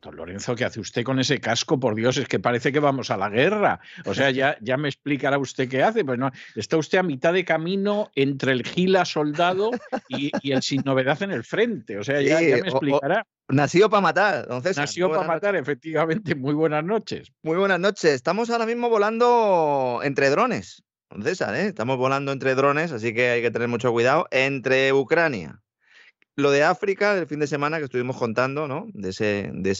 Don Lorenzo, ¿qué hace usted con ese casco? Por Dios, es que parece que vamos a la guerra. O sea, ya, ya me explicará usted qué hace. Pues no, está usted a mitad de camino entre el gila soldado y, el sin novedad en el frente. O sea, ya, me explicará. nacido para matar, César. Nacido para matar, efectivamente. Muy buenas noches. Muy buenas noches. Estamos ahora mismo volando entre drones, don César, ¿eh? Estamos volando entre drones, así que hay que tener mucho cuidado. Entre Ucrania, lo de África del fin de semana que estuvimos contando, ¿no? De ese, de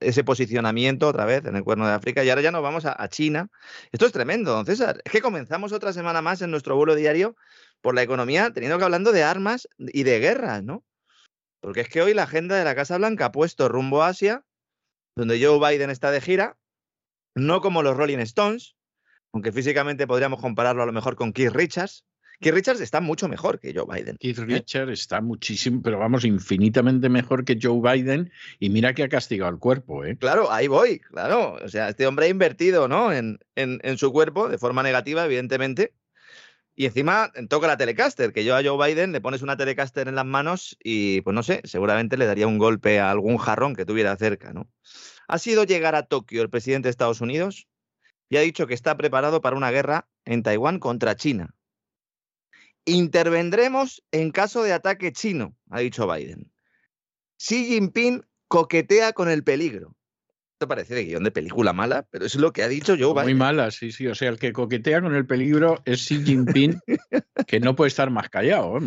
ese posicionamiento otra vez en el cuerno de África. Y ahora ya nos vamos a, China. Esto es tremendo, don César. Es que comenzamos otra semana más en nuestro vuelo diario por la economía, teniendo que hablando de armas y de guerras, ¿no? Porque es que hoy la agenda de la Casa Blanca ha puesto rumbo a Asia, donde Joe Biden está de gira, no como los Rolling Stones, aunque físicamente podríamos compararlo a lo mejor con Keith Richards, Keith Richards está mucho mejor que Joe Biden. Keith ¿eh? Richards está muchísimo, pero vamos, infinitamente mejor que Joe Biden y mira que ha castigado al cuerpo. ¿eh? Claro, ahí voy, claro. O sea, este hombre ha invertido ¿no? en, en, su cuerpo de forma negativa, evidentemente. Y encima toca la Telecaster, que yo a Joe Biden le pones una Telecaster en las manos y, pues no sé, seguramente le daría un golpe a algún jarrón que tuviera cerca, ¿no? Ha sido llegar a Tokio el presidente de Estados Unidos y ha dicho que está preparado para una guerra en Taiwán contra China. Intervendremos en caso de ataque chino, ha dicho Biden. Xi Jinping coquetea con el peligro parece de guion de película mala, pero es lo que ha dicho Joe Muy mala, sí, sí. O sea, el que coquetea con el peligro es Xi Jinping, que no puede estar más callado.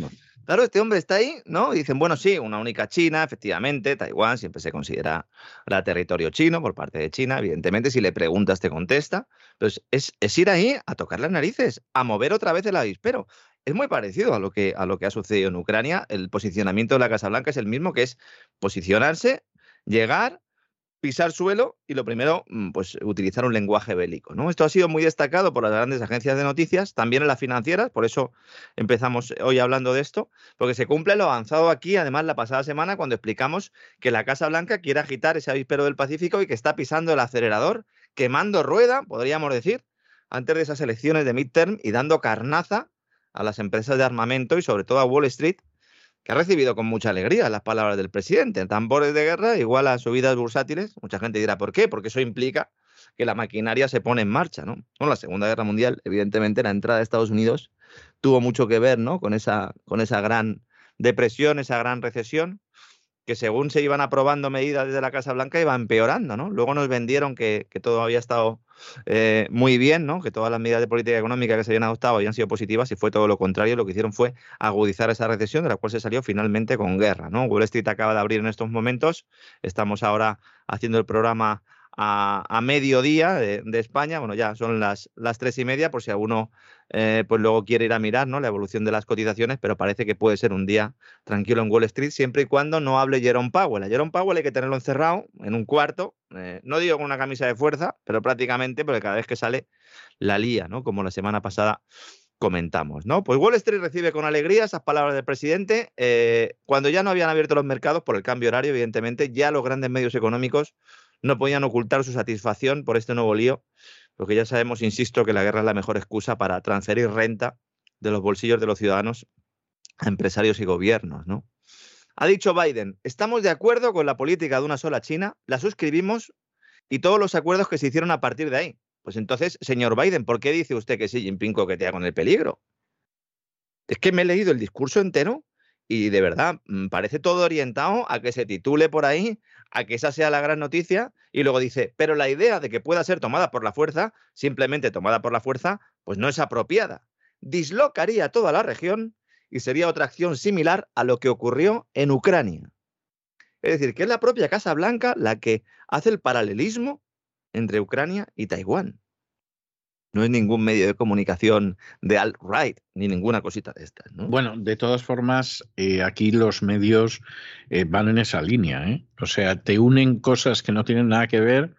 Claro, este hombre está ahí, ¿no? Y dicen, bueno, sí, una única China, efectivamente, Taiwán siempre se considera la territorio chino por parte de China, evidentemente, si le preguntas te contesta, pero es, es ir ahí a tocar las narices, a mover otra vez el avispero. Es muy parecido a lo, que, a lo que ha sucedido en Ucrania. El posicionamiento de la Casa Blanca es el mismo, que es posicionarse, llegar, pisar suelo y lo primero, mm, pues utilizar un lenguaje bélico. ¿no? Esto ha sido muy destacado por las grandes agencias de noticias, también en las financieras, por eso empezamos hoy hablando de esto, porque se cumple lo avanzado aquí, además la pasada semana, cuando explicamos que la Casa Blanca quiere agitar ese avispero del Pacífico y que está pisando el acelerador, quemando rueda, podríamos decir, antes de esas elecciones de midterm y dando carnaza a las empresas de armamento y sobre todo a Wall Street, que ha recibido con mucha alegría las palabras del presidente. Tambores de guerra igual a subidas bursátiles. Mucha gente dirá, ¿por qué? Porque eso implica que la maquinaria se pone en marcha, ¿no? Con la Segunda Guerra Mundial, evidentemente, la entrada de Estados Unidos tuvo mucho que ver, ¿no? Con esa, con esa gran depresión, esa gran recesión que según se iban aprobando medidas desde la Casa Blanca iba empeorando, ¿no? Luego nos vendieron que, todo había estado eh, muy bien, ¿no? Que todas las medidas de política económica que se habían adoptado habían sido positivas y fue todo lo contrario. Lo que hicieron fue agudizar esa recesión de la cual se salió finalmente con guerra, ¿no? Wall Street acaba de abrir en estos momentos. Estamos ahora haciendo el programa a, mediodía de, España. Bueno, ya son las, las tres y media, por si alguno eh, pues luego quiere ir a mirar ¿no? la evolución de las cotizaciones, pero parece que puede ser un día tranquilo en Wall Street siempre y cuando no hable Jerome Powell. A Jerome Powell hay que tenerlo encerrado en un cuarto, eh, no digo con una camisa de fuerza, pero prácticamente porque cada vez que sale la lía, ¿no? como la semana pasada comentamos, ¿no? Pues Wall Street recibe con alegría esas palabras del presidente. Eh, cuando ya no habían abierto los mercados por el cambio horario, evidentemente, ya los grandes medios económicos no podían ocultar su satisfacción por este nuevo lío, porque ya sabemos, insisto, que la guerra es la mejor excusa para transferir renta de los bolsillos de los ciudadanos a empresarios y gobiernos, ¿no? Ha dicho Biden, estamos de acuerdo con la política de una sola China, la suscribimos y todos los acuerdos que se hicieron a partir de ahí. Pues entonces, señor Biden, ¿por qué dice usted que Xi Jinping coquetea con el peligro? Es que me he leído el discurso entero y de verdad mm, parece todo orientado a que se titule por ahí a que esa sea la gran noticia y luego dice, pero la idea de que pueda ser tomada por la fuerza, simplemente tomada por la fuerza, pues no es apropiada. Dislocaría toda la región y sería otra acción similar a lo que ocurrió en Ucrania. Es decir, que es la propia Casa Blanca la que hace el paralelismo entre Ucrania y Taiwán no es ningún medio de comunicación de alt-right, ni ninguna cosita de estas. Bueno, de todas formas, eh, aquí los medios eh, van en esa línea. ¿eh? O sea, te unen cosas que no tienen nada que ver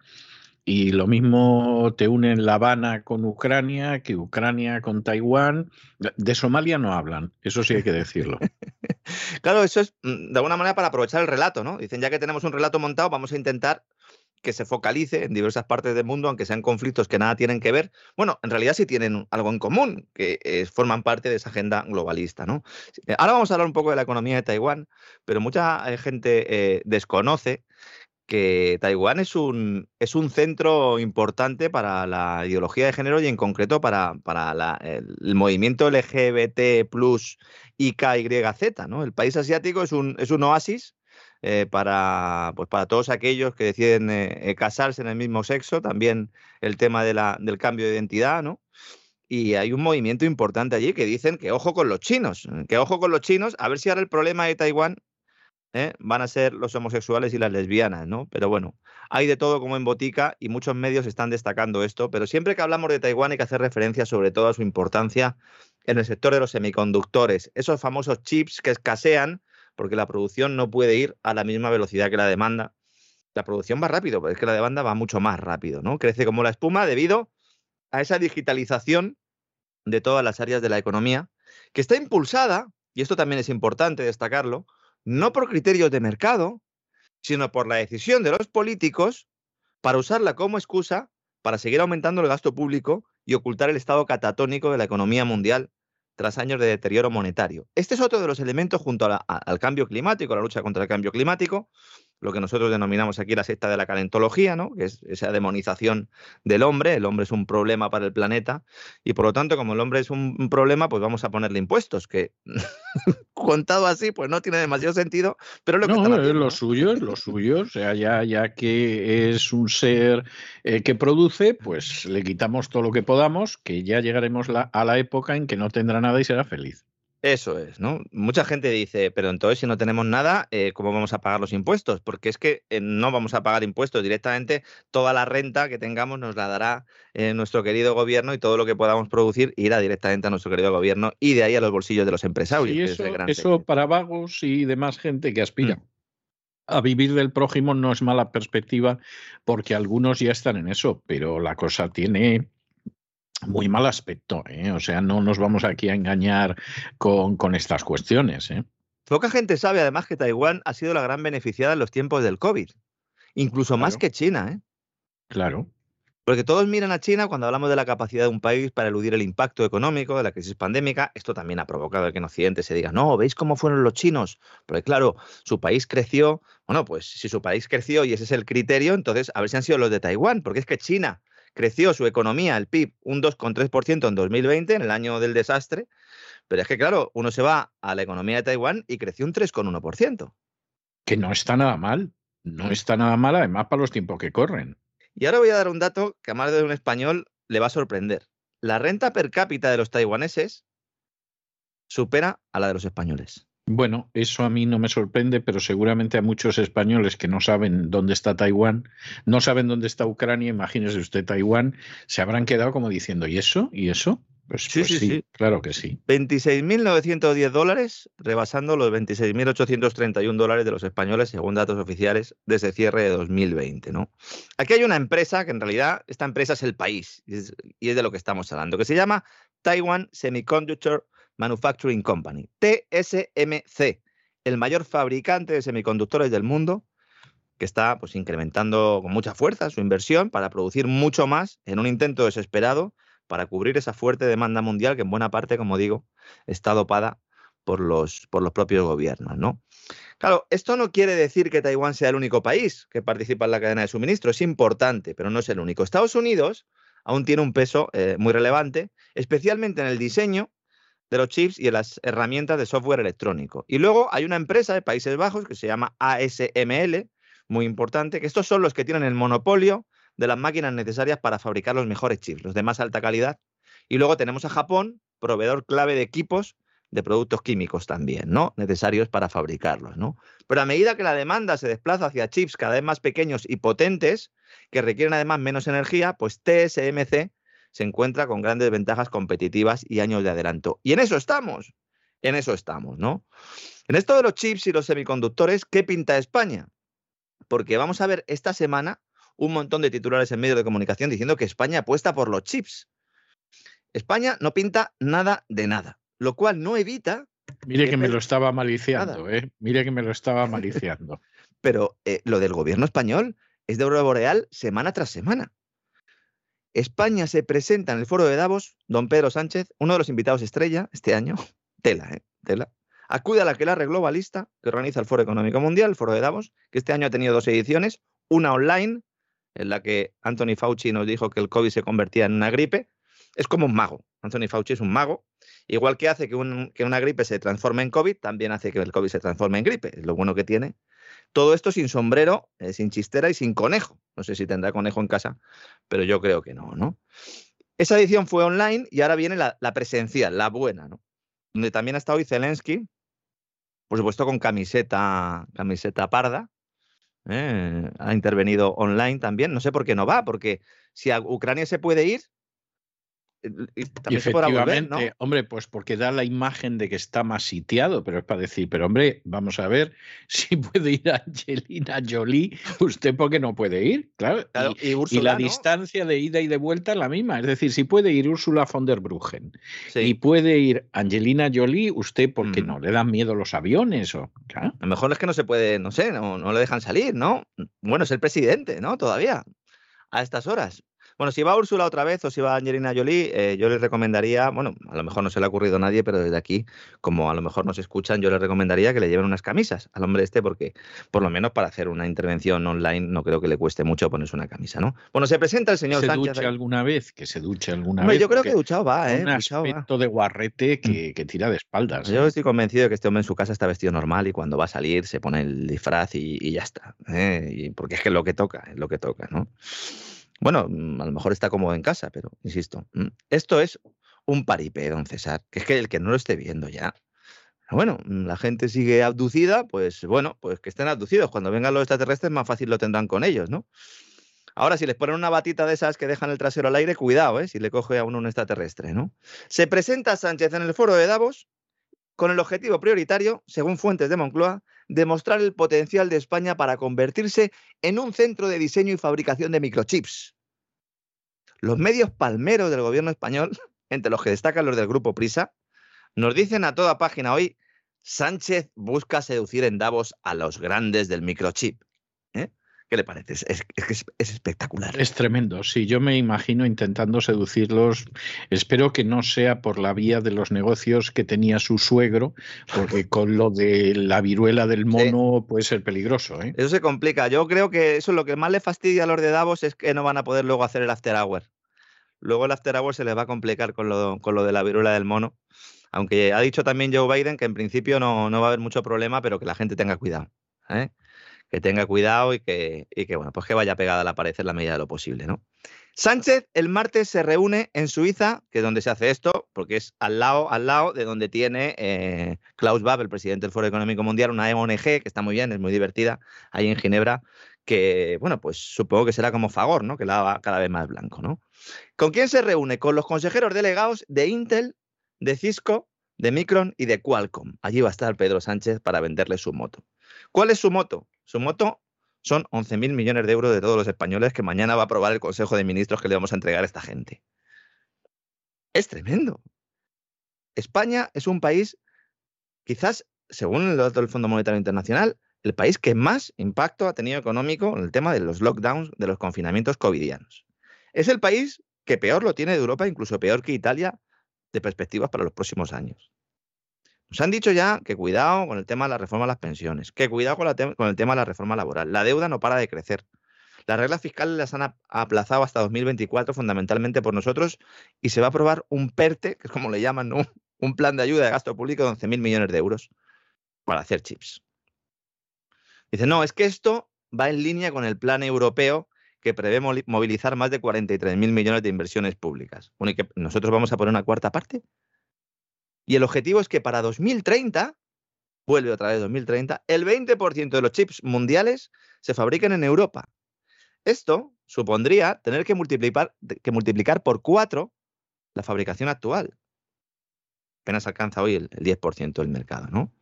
y lo mismo te unen La Habana con Ucrania que Ucrania con Taiwán. De Somalia no hablan, eso sí hay que decirlo. claro, eso es mm, de alguna manera para aprovechar el relato, ¿no? Dicen, ya que tenemos un relato montado, vamos a intentar que se focalice en diversas partes del mundo, aunque sean conflictos que nada tienen que ver. Bueno, en realidad sí tienen algo en común, que eh, forman parte de esa agenda globalista. ¿no? Eh, ahora vamos a hablar un poco de la economía de Taiwán, pero mucha eh, gente desconoce que Taiwán es un, es un centro importante para la ideología de género y en concreto para, para el, movimiento LGBT plus IKYZ. ¿no? El país asiático es un, es un oasis eh, para, pues para todos aquellos que deciden eh, eh, casarse en el mismo sexo, también el tema de la, del cambio de identidad, ¿no? Y hay un movimiento importante allí que dicen que ojo con los chinos, que ojo con los chinos, a ver si ahora el problema de Taiwán van a ser los homosexuales y las lesbianas, ¿no? Pero bueno, hay de todo como en botica y muchos medios están destacando esto, pero siempre que hablamos de Taiwán hay que hacer referencia sobre todo a su importancia en el sector de los semiconductores, esos famosos chips que escasean porque la producción no puede ir a la misma velocidad que la demanda. La producción va rápido, pero es que la demanda va mucho más rápido, ¿no? Crece como la espuma debido a esa digitalización de todas las áreas de la economía, que está impulsada, y esto también es importante destacarlo, no por criterios de mercado, sino por la decisión de los políticos para usarla como excusa para seguir aumentando el gasto público y ocultar el estado catatónico de la economía mundial tras años de deterioro monetario. Este es otro de los elementos junto al cambio climático, la lucha contra el cambio climático, lo que nosotros denominamos aquí la secta de la calentología, ¿no? que es esa demonización del hombre. El hombre es un problema para el planeta y por lo tanto, como el hombre es un, problema, pues vamos a ponerle impuestos, que contado así, pues no tiene demasiado sentido, pero lo que no, es lo suyo, es lo suyo. O sea, ya, ya que es un ser eh, que produce, pues le quitamos todo lo que podamos, que ya llegaremos a la época en que no tendrá nada y será feliz. Eso es, ¿no? Mucha gente dice, pero entonces si no tenemos nada, eh, ¿cómo vamos a pagar los impuestos? Porque es que eh, no vamos a pagar impuestos directamente, toda la renta que tengamos nos la dará eh, nuestro querido gobierno y todo lo que podamos producir irá directamente a nuestro querido gobierno y de ahí a los bolsillos de los empresarios. Y eso, eso para vagos y demás gente que aspira. Mm. A vivir del prójimo no es mala perspectiva porque algunos ya están en eso, pero la cosa tiene muy mal aspecto. ¿eh? O sea, no nos vamos aquí a engañar con, con estas cuestiones. ¿eh? Poca gente sabe además que Taiwán ha sido la gran beneficiada en los tiempos del COVID, incluso más que China. ¿eh? Claro. Porque todos miran a China cuando hablamos de la capacidad de un país para eludir el impacto económico de la crisis pandémica. Esto también ha provocado que en Occidente se diga, no, ¿veis cómo fueron los chinos? Porque claro, su país creció. Bueno, pues si su país creció y ese es el criterio, entonces a ver si han sido los de Taiwán, porque es que China creció su economía, el PIB, un 2,3% en 2020, en el año del desastre, pero es que, claro, uno se va a la economía de Taiwán y creció un 3,1%. Que no está nada mal, no mm. está nada mal, además para los tiempos que corren. Y ahora voy a dar un dato que a más de un español le va a sorprender. La renta per cápita de los taiwaneses supera a la de los españoles. Bueno, eso a mí no me sorprende, pero seguramente a muchos españoles que no saben dónde está Taiwán, no saben dónde está Ucrania, imagínese usted Taiwán, se habrán quedado como diciendo, ¿y eso? ¿Y eso? Pues, sí, pues sí, sí, claro que sí. 26.910 dólares, rebasando los 26.831 dólares de los españoles, según datos oficiales, desde cierre de 2020. ¿no? Aquí hay una empresa que en realidad, esta empresa es el país, y es, y es de lo que estamos hablando, que se llama Taiwan Semiconductor Manufacturing Company, TSMC, el mayor fabricante de semiconductores del mundo, que está pues, incrementando con mucha fuerza su inversión para producir mucho más en un intento desesperado para cubrir esa fuerte demanda mundial que en buena parte, como digo, está dopada por los, por los propios gobiernos. ¿no? Claro, esto no quiere decir que Taiwán sea el único país que participa en la cadena de suministro, es importante, pero no es el único. Estados Unidos aún tiene un peso eh, muy relevante, especialmente en el diseño de los chips y en las herramientas de software electrónico. Y luego hay una empresa de Países Bajos que se llama ASML, muy importante, que estos son los que tienen el monopolio de las máquinas necesarias para fabricar los mejores chips, los de más alta calidad. Y luego tenemos a Japón, proveedor clave de equipos de productos químicos también, ¿no? Necesarios para fabricarlos, ¿no? Pero a medida que la demanda se desplaza hacia chips cada vez más pequeños y potentes, que requieren además menos energía, pues TSMC se encuentra con grandes ventajas competitivas y años de adelanto. Y en eso estamos, en eso estamos, ¿no? En esto de los chips y los semiconductores, ¿qué pinta España? Porque vamos a ver esta semana un montón de titulares en medios de comunicación diciendo que España apuesta por los chips. España no pinta nada de nada, lo cual no evita... Mire que, me lo estaba maliciando, ¿eh? Mire que me lo estaba maliciando. Pero eh, lo del gobierno español es de Aurora Boreal semana tras semana. España se presenta en el foro de Davos, don Pedro Sánchez, uno de los invitados estrella este año, tela, ¿eh? Tela. Acude a la que la globalista que organiza el Foro Económico Mundial, el Foro de Davos, que este año ha tenido dos ediciones, una online, en la que Anthony Fauci nos dijo que el COVID se convertía en una gripe. Es como un mago. Anthony Fauci es un mago. Igual que hace que, que una gripe se transforme en COVID, también hace que el COVID se transforme en gripe. Es lo bueno que tiene todo esto sin sombrero, eh, sin chistera y sin conejo. No sé si tendrá conejo en casa, pero yo creo que no, ¿no? Esa edición fue online y ahora viene la, presencial, la buena, ¿no? Donde también ha estado hoy Zelensky, por supuesto con camiseta, camiseta parda. ¿eh? Ha intervenido online también. No sé por qué no va, porque si a Ucrania se puede ir, y efectivamente, hombre, pues porque da la imagen de que está más sitiado, pero es para decir, pero hombre, vamos a ver si puede ir Angelina Jolie, usted por qué no puede ir, claro. y, la distancia de ida y de vuelta es la misma, es decir, si puede ir Úrsula von der Bruggen y puede ir Angelina Jolie, usted por qué mm. no le dan miedo los aviones o, A lo mejor es que no se puede, no sé, no, no le dejan salir, ¿no? Bueno, es el presidente, ¿no? Todavía a estas horas. Bueno, si va Úrsula otra vez o si va Angelina Jolie, eh, yo les recomendaría, bueno, a lo mejor no se le ha ocurrido a nadie, pero desde aquí, como a lo mejor nos escuchan, yo les recomendaría que le lleven unas camisas al hombre este, porque por lo menos para hacer una intervención online no creo que le cueste mucho ponerse una camisa, ¿no? Bueno, se presenta el señor ¿Se Sánchez. duche alguna vez? Que se duche alguna vez. Yo creo que duchado va, ¿eh? Un aspecto de guarrete mm. que, que, tira de espaldas. Yo ¿eh? estoy convencido de que este hombre en su casa está vestido normal y cuando va a salir se pone el disfraz y, y ya está. ¿eh? Y porque es que es lo que toca, es lo que toca, ¿no? Bueno, mm, a lo mejor está cómodo en casa, pero insisto, mm, esto es un paripé, don César, que es que el que no lo esté viendo ya. Bueno, mm, la gente sigue abducida, pues bueno, pues que estén abducidos. Cuando vengan los extraterrestres, más fácil lo tendrán con ellos, ¿no? Ahora, si les ponen una batita de esas que dejan el trasero al aire, cuidado, ¿eh? si le coge a uno un extraterrestre, ¿no? Se presenta Sánchez en el foro de Davos con el objetivo prioritario, según fuentes de Moncloa, demostrar el potencial de España para convertirse en un centro de diseño y fabricación de microchips. Los medios palmeros del gobierno español, entre los que destacan los del grupo Prisa, nos dicen a toda página hoy, Sánchez busca seducir en Davos a los grandes del microchip. ¿Qué le parece? Es, es, espectacular. Es tremendo. Sí, yo me imagino intentando seducirlos. Espero que no sea por la vía de los negocios que tenía su suegro, porque con lo de la viruela del mono puede ser peligroso. ¿eh? Eso se complica. Yo creo que eso lo que más le fastidia a los de Davos es que no van a poder luego hacer el after hour. Luego el after hour se les va a complicar con lo, con lo de la viruela del mono. Aunque ha dicho también Joe Biden que en principio no, no va a haber mucho problema, pero que la gente tenga cuidado. ¿eh? Que tenga cuidado y que, que, bueno, pues que vaya pegada a la pared en la medida de lo posible, ¿no? Sánchez el martes se reúne en Suiza, que es donde se hace esto, porque es al lado, al lado de donde tiene eh, Klaus Schwab, el presidente del Foro Económico Mundial, una ONG que está muy bien, es muy divertida, ahí en Ginebra, que, bueno, pues supongo que será como Fagor, ¿no? Que la va cada vez más blanco, ¿no? ¿Con quién se reúne? Con los consejeros delegados de Intel, de Cisco, de Micron y de Qualcomm. Allí va a estar Pedro Sánchez para venderle su moto. ¿Cuál es su moto? Su moto son 11.000 millones de euros de todos los españoles que mañana va a aprobar el Consejo de Ministros que le vamos a entregar a esta gente. Es tremendo. España es un país, quizás, según el dato del Fondo Monetario Internacional, el país que más impacto ha tenido económico en el tema de los lockdowns, de los confinamientos covidianos. Es el país que peor lo tiene de Europa, incluso peor que Italia, de perspectivas para los próximos años. Nos han dicho ya que cuidado con el tema de la reforma de las pensiones, que cuidado con, el tema de la reforma laboral. La deuda no para de crecer. Las reglas fiscales las han aplazado hasta 2024 fundamentalmente por nosotros y se va a aprobar un PERTE, que es como le llaman, un plan de ayuda de gasto público de 11.000 millones de euros para hacer chips. Dice, no, es que esto va en línea con el plan europeo que prevé movilizar más de 43.000 millones de inversiones públicas. Bueno, y que nosotros vamos a poner una cuarta parte. Y el objetivo es que para 2030, vuelve otra vez 2030, el 20% de los chips mundiales se fabriquen en Europa. Esto supondría tener que multiplicar, que multiplicar por cuatro la fabricación actual. Apenas alcanza hoy el, el 10% del mercado, ¿no?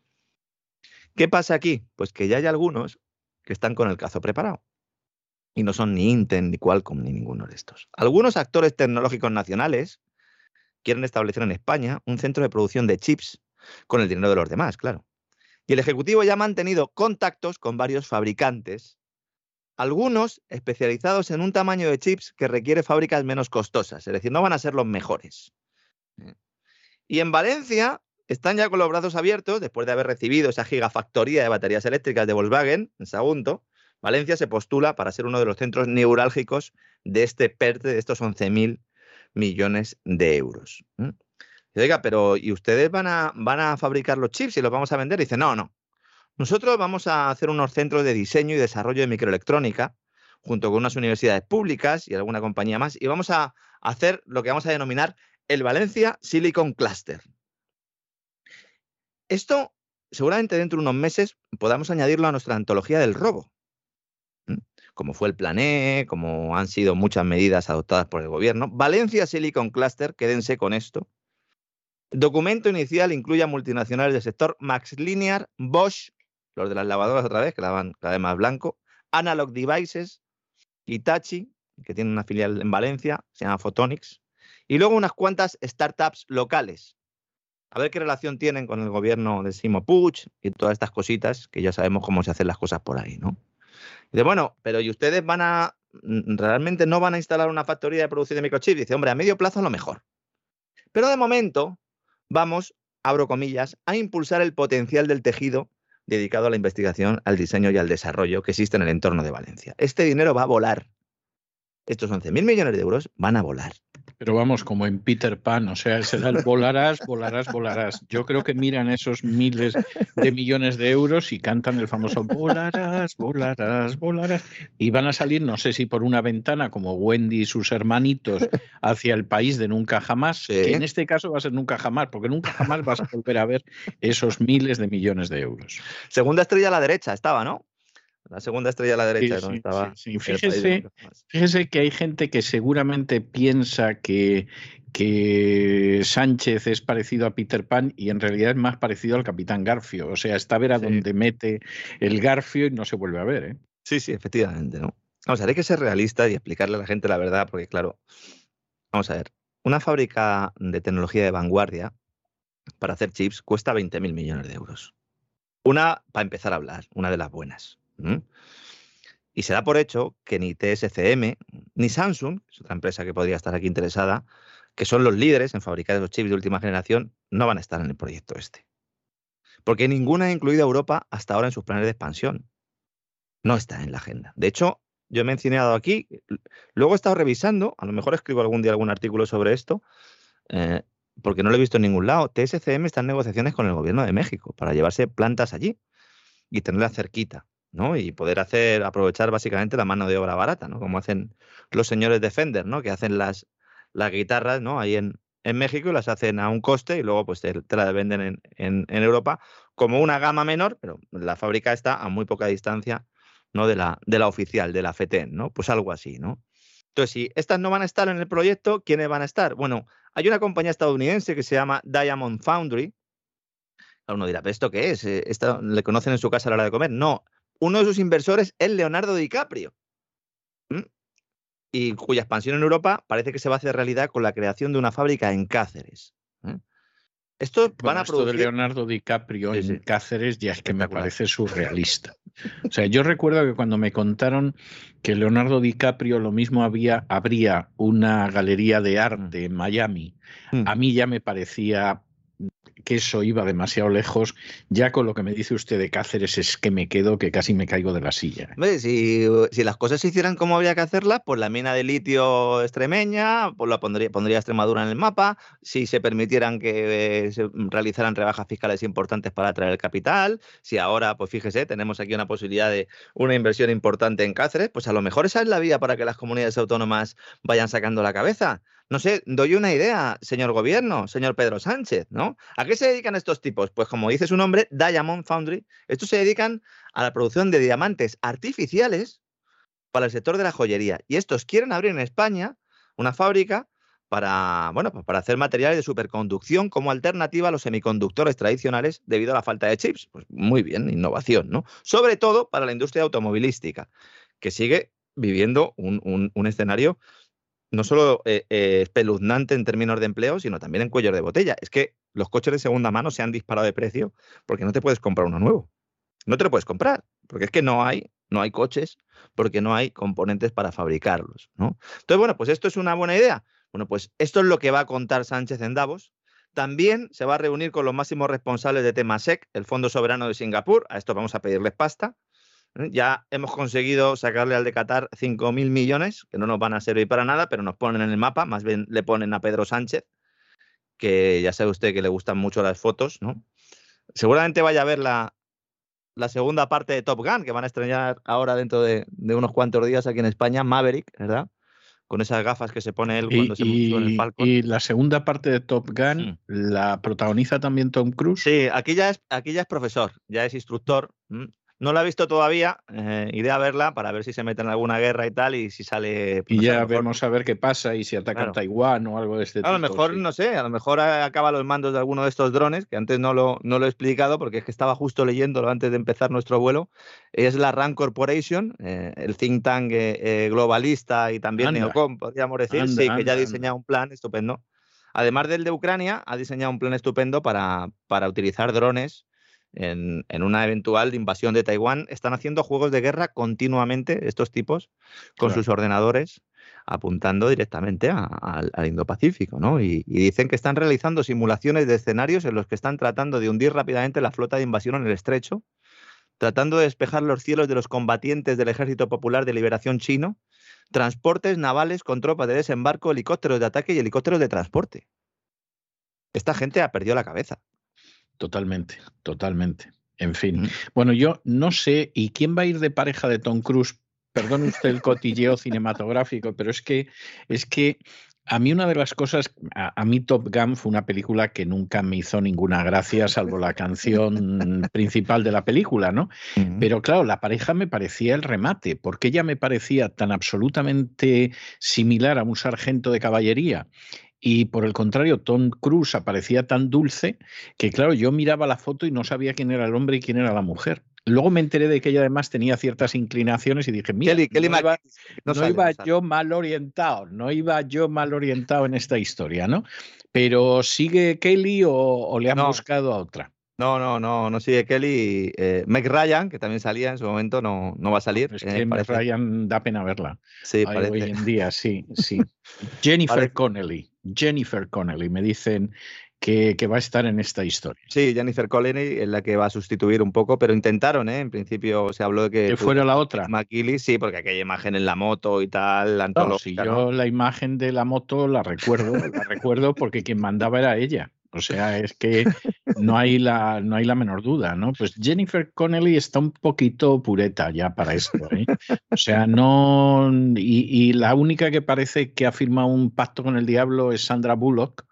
¿Qué pasa aquí? Pues que ya hay algunos que están con el cazo preparado. Y no son ni Intel, ni Qualcomm, ni ninguno de estos. Algunos actores tecnológicos nacionales quieren establecer en España un centro de producción de chips con el dinero de los demás, claro. Y el Ejecutivo ya ha mantenido contactos con varios fabricantes, algunos especializados en un tamaño de chips que requiere fábricas menos costosas, es decir, no van a ser los mejores. Y en Valencia están ya con los brazos abiertos, después de haber recibido esa gigafactoría de baterías eléctricas de Volkswagen, en Sagunto, Valencia se postula para ser uno de los centros neurálgicos de este PERTE, de estos 11.000 millones de euros. Y oiga, pero ¿y ustedes van a, van a fabricar los chips y los vamos a vender? Dice, no, no. Nosotros vamos a hacer unos centros de diseño y desarrollo de microelectrónica junto con unas universidades públicas y alguna compañía más, y vamos a hacer lo que vamos a denominar el Valencia Silicon Cluster. Esto seguramente dentro de unos meses podamos añadirlo a nuestra antología del robo como fue el Plan E, como han sido muchas medidas adoptadas por el gobierno. Valencia Silicon Cluster, quédense con esto. Documento inicial incluye a multinacionales del sector Max Linear, Bosch, los de las lavadoras otra vez, que lavan cada vez más blanco, Analog Devices, Hitachi, que tiene una filial en Valencia, se llama Photonics, y luego unas cuantas startups locales. A ver qué relación tienen con el gobierno de Simo Puig y todas estas cositas que ya sabemos cómo se hacen las cosas por ahí, ¿no? Dice, bueno, pero ¿y ustedes van a realmente no van a instalar una factoría de producción de microchips. Dice, hombre, a medio plazo lo mejor. Pero de momento vamos, abro comillas, a impulsar el potencial del tejido dedicado a la investigación, al diseño y al desarrollo que existe en el entorno de Valencia. Este dinero va a volar. Estos 11.000 millones de euros van a volar. Pero vamos, como en Peter Pan, o sea, será el volarás, volarás, volarás. Yo creo que miran esos miles de millones de euros y cantan el famoso volarás, volarás, volarás. Y van a salir, no sé si por una ventana, como Wendy y sus hermanitos, hacia el país de nunca jamás, que en este caso va a ser nunca jamás, porque nunca jamás vas a volver a ver esos miles de millones de euros. Segunda estrella a la derecha estaba, ¿no? La segunda estrella a la derecha, estaba. Fíjese, que hay gente que seguramente piensa que, que Sánchez es parecido a Peter Pan y en realidad es más parecido al Capitán Garfio. O sea, está a ver a dónde mete el Garfio y no se vuelve a ver. ¿eh? Sí, sí, efectivamente, ¿no? Vamos a ver, hay que ser realista y explicarle a la gente la verdad, porque claro, vamos a ver, una fábrica de tecnología de vanguardia para hacer chips cuesta 20.000 millones de euros. Una, para empezar a hablar, una de las buenas. Y se da por hecho que ni TSCM ni Samsung, que es otra empresa que podría estar aquí interesada, que son los líderes en fabricar esos chips de última generación, no van a estar en el proyecto este. Porque ninguna ha incluido a Europa hasta ahora en sus planes de expansión. No está en la agenda. De hecho, yo he mencionado aquí, luego he estado revisando, a lo mejor escribo algún día algún artículo sobre esto, eh, porque no lo he visto en ningún lado. TSCM está en negociaciones con el gobierno de México para llevarse plantas allí y tenerlas cerquita. Y poder hacer, aprovechar básicamente la mano de obra barata, ¿no? Como hacen los señores de Fender, ¿no? Que hacen las, las guitarras, ¿no? Ahí en, en México y las hacen a un coste y luego pues te, las venden en, en, Europa como una gama menor, pero la fábrica está a muy poca distancia, ¿no? De la, de la oficial, de la FETEN, ¿no? Pues algo así, ¿no? Entonces, si estas no van a estar en el proyecto, ¿quiénes van a estar? Bueno, hay una compañía estadounidense que se llama Diamond Foundry. Uno dirá, ¿pero esto qué es? Eh, ¿Esto, ¿Le conocen en su casa a la hora de comer? No, uno de sus inversores es Leonardo DiCaprio. Y cuya expansión en Europa parece que se va a hacer realidad con la creación de una fábrica en Cáceres. ¿eh? Esto van a producir... de Leonardo DiCaprio en Cáceres ya es que me parece surrealista. O sea, yo recuerdo que cuando me contaron que Leonardo DiCaprio lo mismo había, habría una galería de arte en Miami, mm. a mí ya me parecía que eso iba demasiado lejos. Ya con lo que me dice usted de Cáceres es que me quedo que casi me caigo de la silla. Si, las cosas se hicieran como había que hacerlas, pues la mina de litio extremeña, pues la pondría, pondría Extremadura en el mapa. Si se permitieran que eh, se realizaran rebajas fiscales importantes para atraer el capital, si ahora, pues fíjese, tenemos aquí una posibilidad de una inversión importante en Cáceres, pues a lo mejor esa es la vía para que las comunidades autónomas vayan sacando la cabeza. No sé, doy una idea, señor gobierno, señor Pedro Sánchez, ¿no? ¿A qué se dedican estos tipos? Pues como dice su nombre, Diamond Foundry. Estos se dedican a la producción de diamantes artificiales para el sector de la joyería. Y estos quieren abrir en España una fábrica para, bueno, pues para hacer materiales de superconducción como alternativa a los semiconductores tradicionales debido a la falta de chips. Pues muy bien, innovación, ¿no? Sobre todo para la industria automovilística, que sigue viviendo un, un escenario no solo eh, eh, en términos de empleo, sino también en cuellos de botella. Es que los coches de segunda mano se han disparado de precio porque no te puedes comprar uno nuevo. No te lo puedes comprar, porque es que no hay, no hay coches, porque no hay componentes para fabricarlos. ¿no? Entonces, bueno, pues esto es una buena idea. Bueno, pues esto es lo que va a contar Sánchez en Davos. También se va a reunir con los máximos responsables de Temasek, el Fondo Soberano de Singapur. A esto vamos a pedirles pasta. Ya hemos conseguido sacarle al de Qatar 5.000 millones, que no nos van a servir para nada, pero nos ponen en el mapa, más bien le ponen a Pedro Sánchez, que ya sabe usted que le gustan mucho las fotos, ¿no? Seguramente vaya a ver la, la segunda parte de Top Gun, que van a estrenar ahora dentro de, unos cuantos días aquí en España, Maverick, ¿verdad? Con esas gafas que se pone él cuando se puso en el Falcon. Y la segunda parte de Top Gun, ¿la protagoniza también Tom Cruise? Sí, aquí ya es, aquí ya es profesor, ya es instructor. No la he visto todavía, eh, iré a verla para ver si se mete en alguna guerra y tal y si sale... Pues, y ya vemos a ver qué pasa y si atacan Taiwán o algo de este tipo. A lo mejor, no sé, a lo mejor acaba los mandos de alguno de estos drones, que antes no lo, no lo he explicado porque es que estaba justo leyéndolo antes de empezar nuestro vuelo. Es la RAND Corporation, eh, el think tank eh, globalista y también Neocom, podríamos decir, sí, que ya ha diseñado un plan estupendo. Además del de Ucrania, ha diseñado un plan estupendo para, para utilizar drones en, una eventual invasión de Taiwán, están haciendo juegos de guerra continuamente, estos tipos, con sus ordenadores, apuntando directamente al Indo-Pacífico, ¿no? Y, dicen que están realizando simulaciones de escenarios en los que están tratando de hundir rápidamente la flota de invasión en el estrecho, tratando de despejar los cielos de los combatientes del Ejército Popular de Liberación chino, transportes navales con tropas de desembarco, helicópteros de ataque y helicópteros de transporte. Esta gente ha perdido la cabeza. Totalmente, totalmente. En fin. Mm. Bueno, yo no sé, ¿y quién va a ir de pareja de Tom Cruise? Perdón usted el cotilleo cinematográfico, pero es que es que a mí una de las cosas, a, mí Top Gun fue una película que nunca me hizo ninguna gracia, salvo la canción principal de la película, ¿no? Pero claro, la pareja me parecía el remate, porque ella me parecía tan absolutamente similar a un sargento de caballería y por el contrario, Tom Cruise aparecía tan dulce que, claro, yo miraba la foto y no sabía quién era el hombre y quién era la mujer. Luego me enteré de que ella además tenía ciertas inclinaciones y dije, mira, no, iba, yo mal orientado, no iba yo mal orientado en esta historia, ¿no? Pero ¿sigue Kelly o, le han buscado a otra? No, no, no, no sigue Kelly. Eh, Meg Ryan, que también salía en su momento, no, no va a salir. Es eh, Meg Ryan da pena verla. Sí, Hoy en día, sí, sí. Jennifer Connelly. Jennifer Connelly. Me dicen que, va a estar en esta historia. Sí, Jennifer Connelly es la que va a sustituir un poco, pero intentaron, ¿eh? En principio se habló de que... Que fuera la otra. McKilly, sí, porque aquella imagen en la moto y tal, la no, si yo la imagen de la moto la recuerdo, la recuerdo porque quien mandaba era ella. O sea, es que no hay la, no hay la menor duda, ¿no? Pues Jennifer Connelly está un poquito pureta ya para esto, ¿eh? O sea, no. Y, y, la única que parece que ha firmado un pacto con el diablo es Sandra Bullock,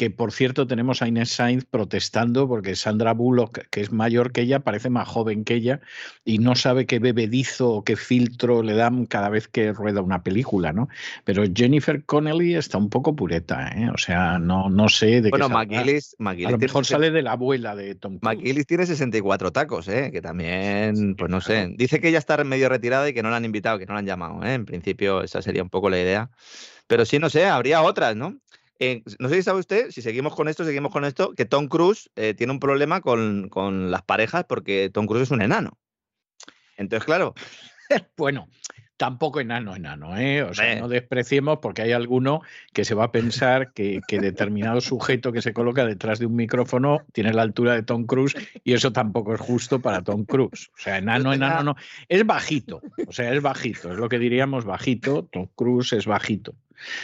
que por cierto tenemos a Inés Sainz protestando porque Sandra Bullock, que es mayor que ella, parece más joven que ella y no sabe qué bebedizo o qué filtro le dan cada vez que rueda una película, ¿no? Pero Jennifer Connelly está un poco pureta, ¿eh? O sea, no, no sé de bueno, qué McGillis, A lo mejor sale de la abuela de Tom Cruise. McGillis tiene 64 tacos, ¿eh? Que también, pues no sé. Dice que ella está medio retirada y que no la han invitado, que no la han llamado, ¿eh? En principio esa sería un poco la idea. Pero sí, no sé, habría otras, ¿no? Eh, no sé si sabe usted, si seguimos con esto, seguimos con esto, que Tom Cruise eh, tiene un problema con, con, las parejas porque Tom Cruise es un enano. Entonces, claro. bueno, tampoco enano, enano, ¿eh? O sea, no despreciemos porque hay alguno que se va a pensar que, que, determinado sujeto que se coloca detrás de un micrófono tiene la altura de Tom Cruise y eso tampoco es justo para Tom Cruise. O sea, enano, enano, no. Es bajito, o sea, es bajito, es lo que diríamos bajito. Tom Cruise es bajito.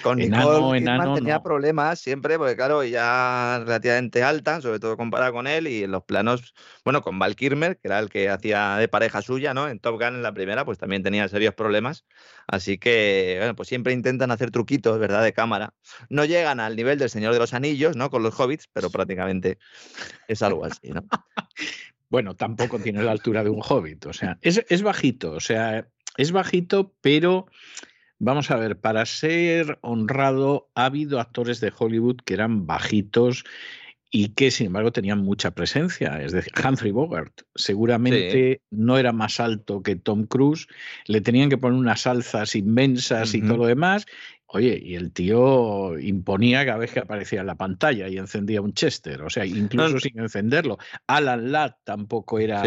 Con enano, enano, tenía problemas siempre, porque claro, ya relativamente alta, sobre todo comparada con él, y en los planos, bueno, con Val Kirmer, que era el que hacía de pareja suya, ¿no? En Top Gun en la primera, pues también tenía serios problemas. Así que, bueno, pues siempre intentan hacer truquitos, ¿verdad? De cámara. No llegan al nivel del Señor de los Anillos, ¿no? Con los hobbits, pero prácticamente es algo así, ¿no? bueno, tampoco tiene la altura de un hobbit, o sea, es, es bajito, o sea, es bajito, pero Vamos a ver, para ser honrado, ha habido actores de Hollywood que eran bajitos y que sin embargo tenían mucha presencia. Es decir, Humphrey Bogart seguramente no era más alto que Tom Cruise, le tenían que poner unas alzas inmensas y todo lo demás. Oye, y el tío imponía cada vez que aparecía en la pantalla y encendía un Chester, o sea, incluso sin encenderlo. Alan Ladd tampoco era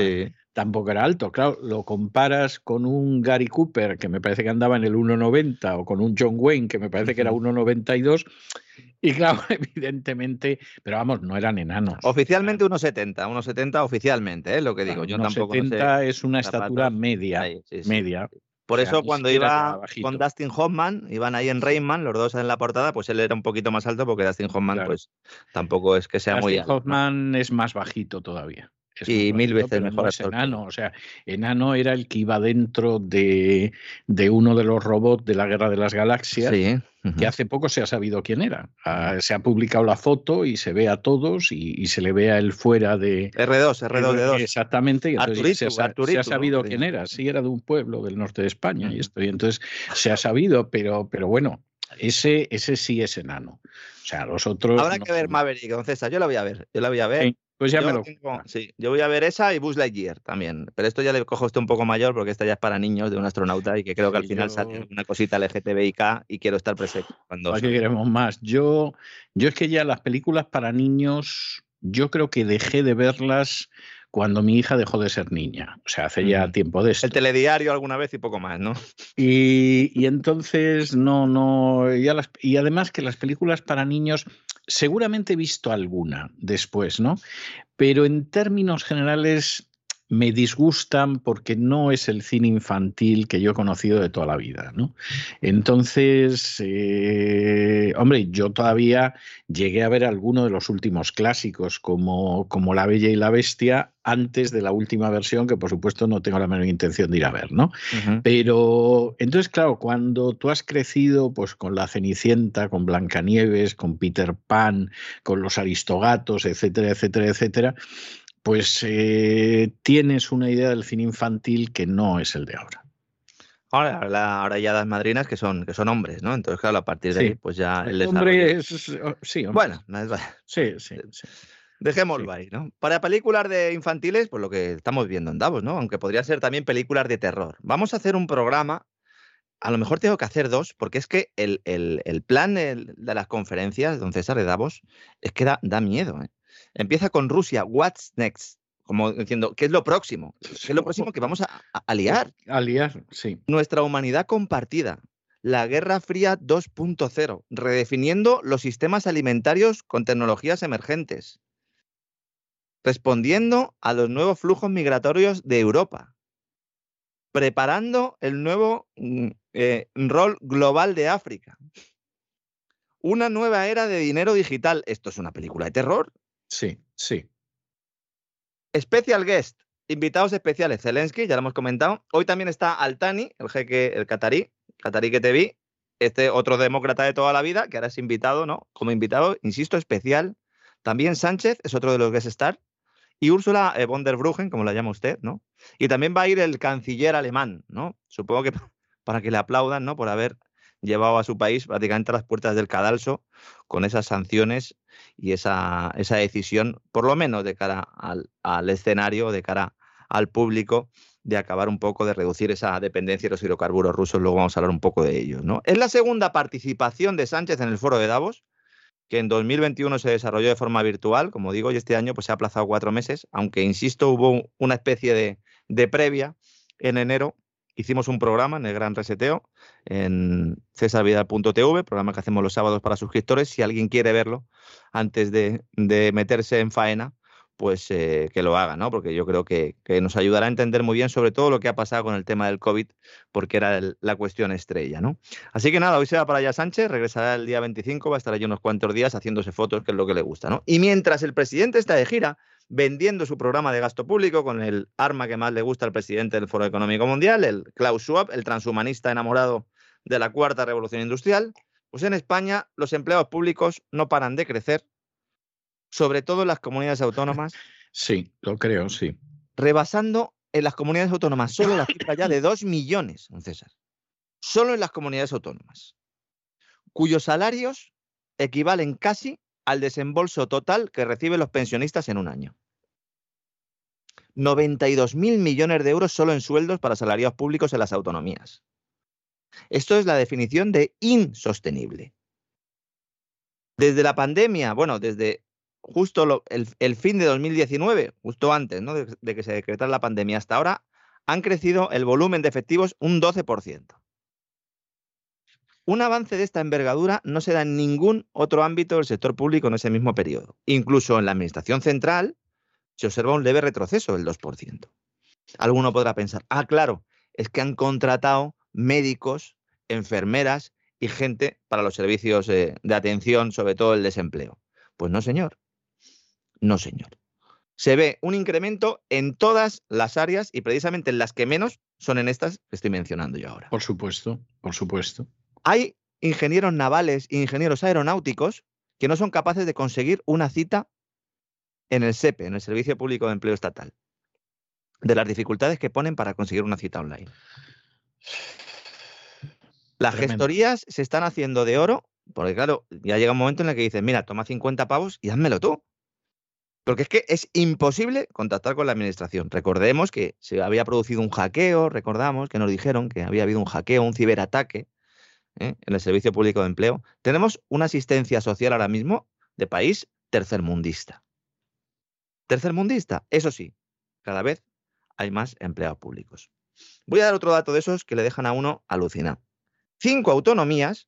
tampoco era alto. Claro, lo comparas con un Gary Cooper, que me parece que andaba en el 1,90, o con un John Wayne, que me parece que era 1,92. Y claro, evidentemente, pero vamos, no eran enanos. Oficialmente 1,70, 1,70 oficialmente, es ¿eh? lo que digo. Yo tampoco 70 es una estatura media, media. Por eso cuando iba con Dustin Hoffman, iban ahí en Rayman, los dos en la portada, pues él era un poquito más alto porque Dustin Hoffman pues tampoco es que sea muy alto. Hoffman es más bajito todavía y mil veces mejor. enano, o sea, enano era el que iba dentro de, de, uno de los robots de la Guerra de las Galaxias, que hace poco se ha sabido quién era. Ah, se ha publicado la foto y se ve a todos y, se le ve a él fuera de... R2, R2D2. Exactamente, y se, ha, sabido quién era. Sí, era de un pueblo del norte de España y esto. Y entonces se ha sabido, pero, pero bueno, ese, ese sí es enano. O sea, los otros... Habrá que ver Maverick, don César, yo la voy a ver, yo la voy a ver. Pues ya me lo. sí, yo voy a ver esa y Buzz Lightyear también. Pero esto ya le cojo esto un poco mayor porque esta ya es para niños de un astronauta y que creo que al final sale una cosita LGTBIK y quiero estar presente. Cuando qué queremos más? Yo, yo es que ya las películas para niños, yo creo que dejé de verlas cuando mi hija dejó de ser niña. O sea, hace ya tiempo de esto. El telediario alguna vez y poco más, ¿no? Y, y entonces, no, no. Y, las, y además que las películas para niños, seguramente he visto alguna después, ¿no? Pero en términos generales me disgustan porque no es el cine infantil que yo he conocido de toda la vida. ¿no? Entonces, eh, hombre, yo todavía llegué a ver alguno de los últimos clásicos, como, como La Bella y la Bestia, antes de la última versión, que por supuesto no tengo la menor intención de ir a ver, ¿no? Pero entonces, claro, cuando tú has crecido pues con la Cenicienta, con Blancanieves, con Peter Pan, con los Aristogatos, etcétera, etcétera, etcétera, pues eh, tienes una idea del cine infantil que no es el de ahora. Ahora, ahora ya das madrinas que son, que son hombres, ¿no? Entonces, claro, a partir de ahí, pues ya el, hombre es. Oh, sí, Bueno, sí, sí, sí. Dejémoslo ahí, ¿no? Para películas de infantiles, pues lo que estamos viendo en Davos, ¿no? Aunque podría ser también películas de terror. Vamos a hacer un programa, a lo mejor tengo que hacer dos, porque es que el, plan de, las conferencias, don César de Davos, es que da, da miedo, ¿eh? Empieza con Rusia, what's next? Como diciendo, ¿qué es lo próximo? ¿Qué es lo próximo que vamos a, aliar? Aliar, sí. Nuestra humanidad compartida. La Guerra Fría 2.0, redefiniendo los sistemas alimentarios con tecnologías emergentes, respondiendo a los nuevos flujos migratorios de Europa, preparando el nuevo mm, eh, rol global de África, una nueva era de dinero digital. ¿Esto es una película de terror? Sí, sí. Special guest, invitados especiales. Zelensky, ya lo hemos comentado. Hoy también está Altani, el jeque, el catarí, catarí que te vi. Este otro demócrata de toda la vida, que ahora es invitado, ¿no? Como invitado, insisto, especial. También Sánchez es otro de los guest star. Y Úrsula eh, von der Bruggen, como la llama usted, ¿no? Y también va a ir el canciller alemán, ¿no? Supongo que para que le aplaudan, ¿no? Por haber llevado a su país prácticamente a las puertas del cadalso con esas sanciones y esa, esa decisión, por lo menos de cara al, al, escenario, de cara al público, de acabar un poco, de reducir esa dependencia de los hidrocarburos rusos. Luego vamos a hablar un poco de ellos. ¿no? Es la segunda participación de Sánchez en el foro de Davos, que en 2021 se desarrolló de forma virtual, como digo, y este año pues, se ha aplazado cuatro meses, aunque, insisto, hubo una especie de, de previa en enero hicimos un programa en el Gran Reseteo en cesarvidal.tv, programa que hacemos los sábados para suscriptores. Si alguien quiere verlo antes de, meterse en faena, pues eh, que lo haga, ¿no? Porque yo creo que, nos ayudará a entender muy bien sobre todo lo que ha pasado con el tema del COVID, porque era la cuestión estrella, ¿no? Así que nada, hoy se va para allá Sánchez, regresará el día 25, va a estar allí unos cuantos días haciéndose fotos, que es lo que le gusta, ¿no? Y mientras el presidente está de gira, vendiendo su programa de gasto público con el arma que más le gusta al presidente del Foro Económico Mundial, el Klaus Schwab, el transhumanista enamorado de la cuarta revolución industrial, pues en España los empleados públicos no paran de crecer, sobre todo en las comunidades autónomas. Sí, lo creo, sí. Rebasando en las comunidades autónomas solo la cifra ya de dos millones, don César. Solo en las comunidades autónomas, cuyos salarios equivalen casi al desembolso total que reciben los pensionistas en un año. 92.000 millones de euros solo en sueldos para salarios públicos en las autonomías. Esto es la definición de insostenible. Desde la pandemia, bueno, desde justo el, fin de 2019, justo antes de, de que se decretara la pandemia hasta ahora, han crecido el volumen de efectivos un 12%. Un avance de esta envergadura no se da en ningún otro ámbito del sector público en ese mismo periodo. Incluso en la Administración Central se observa un leve retroceso del 2%. Alguno podrá pensar, ah, claro, es que han contratado médicos, enfermeras y gente para los servicios de atención, sobre todo el desempleo. Pues no, señor. No, señor. Se ve un incremento en todas las áreas y precisamente en las que menos son en estas que estoy mencionando yo ahora. Por supuesto, por supuesto. Hay ingenieros navales e ingenieros aeronáuticos que no son capaces de conseguir una cita en el SEPE, en el Servicio Público de Empleo Estatal, de las dificultades que ponen para conseguir una cita online. Las gestorías se están haciendo de oro, porque claro, ya llega un momento en el que dices, mira, toma 50 pavos y házmelo tú. Porque es que es imposible contactar con la administración. Recordemos que se había producido un hackeo, recordamos que nos dijeron que había habido un hackeo, un ciberataque ¿eh? en el Servicio Público de Empleo, tenemos una asistencia social ahora mismo de país tercermundista. Tercermundista, eso sí, cada vez hay más empleados públicos. Voy a dar otro dato de esos que le dejan a uno alucinado. Cinco autonomías,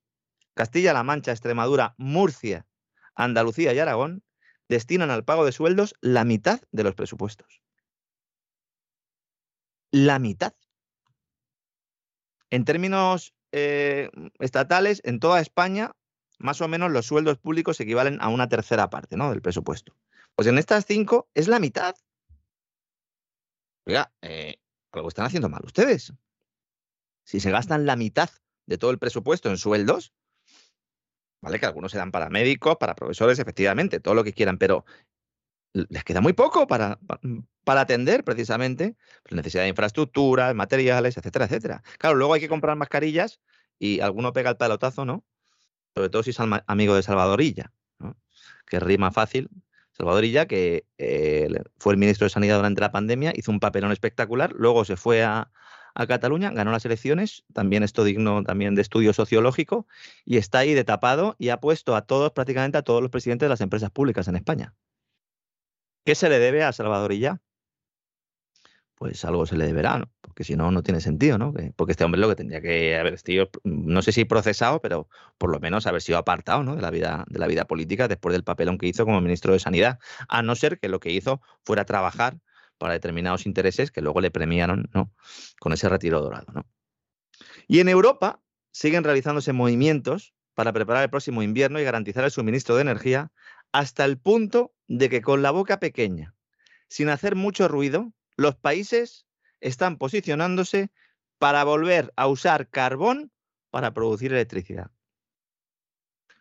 Castilla-La Mancha, Extremadura, Murcia, Andalucía y Aragón, destinan al pago de sueldos la mitad de los presupuestos. La mitad. En términos eh, estatales, en toda España, más o menos los sueldos públicos equivalen a una tercera parte ¿no? del presupuesto. Pues en estas cinco es la mitad. Oiga, eh, algo están haciendo mal ustedes. Si se gastan la mitad de todo el presupuesto en sueldos, ¿vale? Que algunos se dan para médicos, para profesores, efectivamente, todo lo que quieran, pero les queda muy poco para, para atender precisamente la necesidad de infraestructura, materiales, etcétera, etcétera. Claro, luego hay que comprar mascarillas y alguno pega el pelotazo, ¿no? Sobre todo si es amigo de Salvadorilla, ¿no? que rima fácil. Salvadorilla, que eh, fue el ministro de Sanidad durante la pandemia, hizo un papelón espectacular, luego se fue a, a Cataluña, ganó las elecciones, también esto digno también de estudio sociológico, y está ahí de tapado y ha puesto a todos, prácticamente a todos los presidentes de las empresas públicas en España. ¿Qué se le debe a Salvador ya Pues algo se le deberá, ¿no? Porque si no, no tiene sentido, ¿no? porque este hombre lo que tendría que haber sido, no sé si procesado, pero por lo menos haber sido apartado, ¿no? De la vida, de la vida política después del papelón que hizo como ministro de Sanidad, a no ser que lo que hizo fuera trabajar para determinados intereses que luego le premiaron con ese retiro dorado. ¿no? Y en Europa siguen realizándose movimientos para preparar el próximo invierno y garantizar el suministro de energía hasta el punto de que con la boca pequeña, sin hacer mucho ruido, los países están posicionándose para volver a usar carbón para producir electricidad.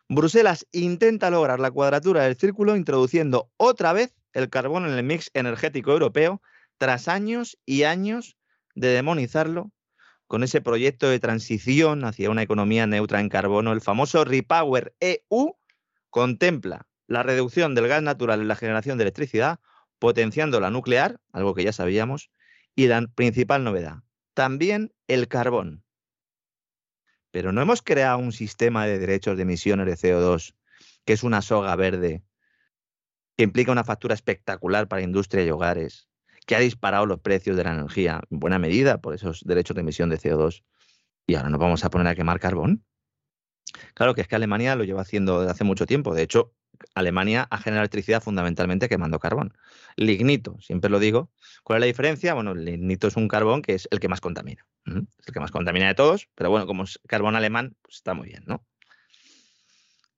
Bruselas intenta lograr la cuadratura del círculo introduciendo otra vez el carbón en el mix energético europeo tras años y años de demonizarlo con ese proyecto de transición hacia una economía neutra en carbono, el famoso Repower EU, contempla la reducción del gas natural en la generación de electricidad, potenciando la nuclear, algo que ya sabíamos, y la principal novedad, también el carbón. Pero no hemos creado un sistema de derechos de emisiones de CO2 que es una soga verde que implica una factura espectacular para industria y hogares, que ha disparado los precios de la energía en buena medida por esos derechos de emisión de CO2. Y ahora nos vamos a poner a quemar carbón. Claro que es que Alemania lo lleva haciendo desde hace mucho tiempo. De hecho, Alemania ha generado electricidad fundamentalmente quemando carbón. Lignito, siempre lo digo. ¿Cuál es la diferencia? Bueno, el lignito es un carbón que es el que más contamina. Es el que más contamina de todos, pero bueno, como es carbón alemán, pues está muy bien, ¿no?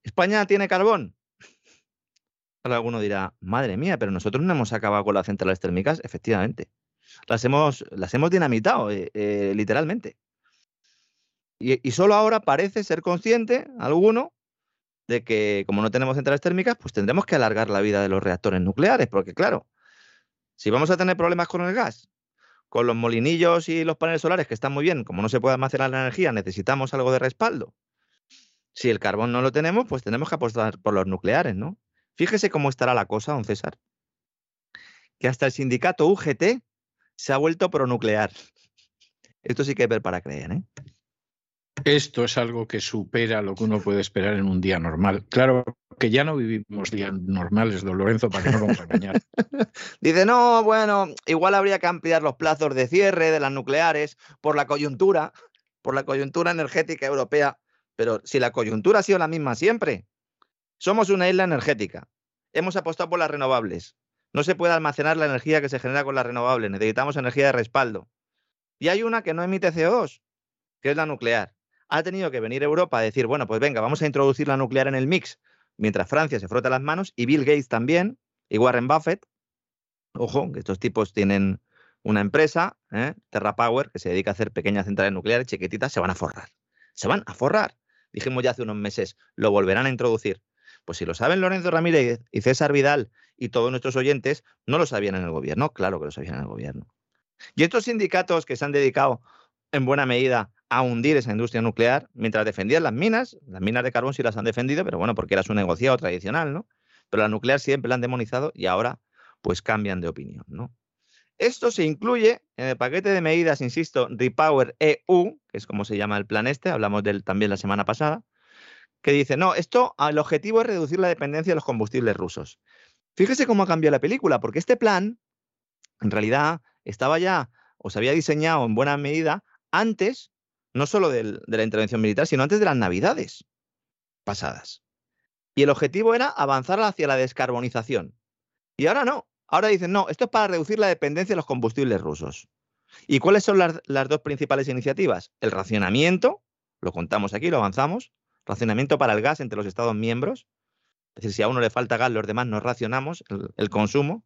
¿España tiene carbón? Alguno dirá, madre mía, pero nosotros no hemos acabado con las centrales térmicas. Efectivamente, las hemos, las hemos dinamitado, eh, eh, literalmente. Y, y, solo ahora parece ser consciente alguno de que como no tenemos centrales térmicas, pues tendremos que alargar la vida de los reactores nucleares, porque claro, si vamos a tener problemas con el gas, con los molinillos y los paneles solares, que están muy bien, como no se puede almacenar la energía, necesitamos algo de respaldo. Si el carbón no lo tenemos, pues tenemos que apostar por los nucleares, ¿no? Fíjese cómo estará la cosa, don César, que hasta el sindicato UGT se ha vuelto pronuclear. Esto sí que es ver para creer, ¿eh? Esto es algo que supera lo que uno puede esperar en un día normal. Claro que ya no vivimos días normales, don Lorenzo, para que no vamos a engañar. Dice, no, bueno, igual habría que ampliar los plazos de cierre de las nucleares por la coyuntura, por la coyuntura energética europea. Pero si la coyuntura ha sido la misma siempre, somos una isla energética. Hemos apostado por las renovables. No se puede almacenar la energía que se genera con las renovables. Necesitamos energía de respaldo. Y hay una que no emite CO2, que es la nuclear. Ha tenido que venir Europa a decir, bueno, pues venga, vamos a introducir la nuclear en el mix, mientras Francia se frota las manos y Bill Gates también, y Warren Buffett. Ojo, que estos tipos tienen una empresa, ¿eh? Terra Power, que se dedica a hacer pequeñas centrales nucleares chiquititas, se van a forrar. Se van a forrar. Dijimos ya hace unos meses, lo volverán a introducir. Pues si lo saben Lorenzo Ramírez y César Vidal y todos nuestros oyentes, no lo sabían en el gobierno. Claro que lo sabían en el gobierno. Y estos sindicatos que se han dedicado en buena medida a hundir esa industria nuclear, mientras defendían las minas, las minas de carbón sí las han defendido, pero bueno, porque era su negocio tradicional, ¿no? Pero la nuclear siempre la han demonizado y ahora pues cambian de opinión, ¿no? Esto se incluye en el paquete de medidas, insisto, Repower EU, que es como se llama el plan este, hablamos de él también la semana pasada, que dice, no, esto, el objetivo es reducir la dependencia de los combustibles rusos. Fíjese cómo ha cambiado la película, porque este plan en realidad estaba ya o se había diseñado en buena medida antes, no solo de la intervención militar, sino antes de las navidades pasadas. Y el objetivo era avanzar hacia la descarbonización. Y ahora no. Ahora dicen, no, esto es para reducir la dependencia de los combustibles rusos. ¿Y cuáles son las, las dos principales iniciativas? El racionamiento, lo contamos aquí, lo avanzamos, racionamiento para el gas entre los Estados miembros, es decir, si a uno le falta gas, los demás nos racionamos el, consumo,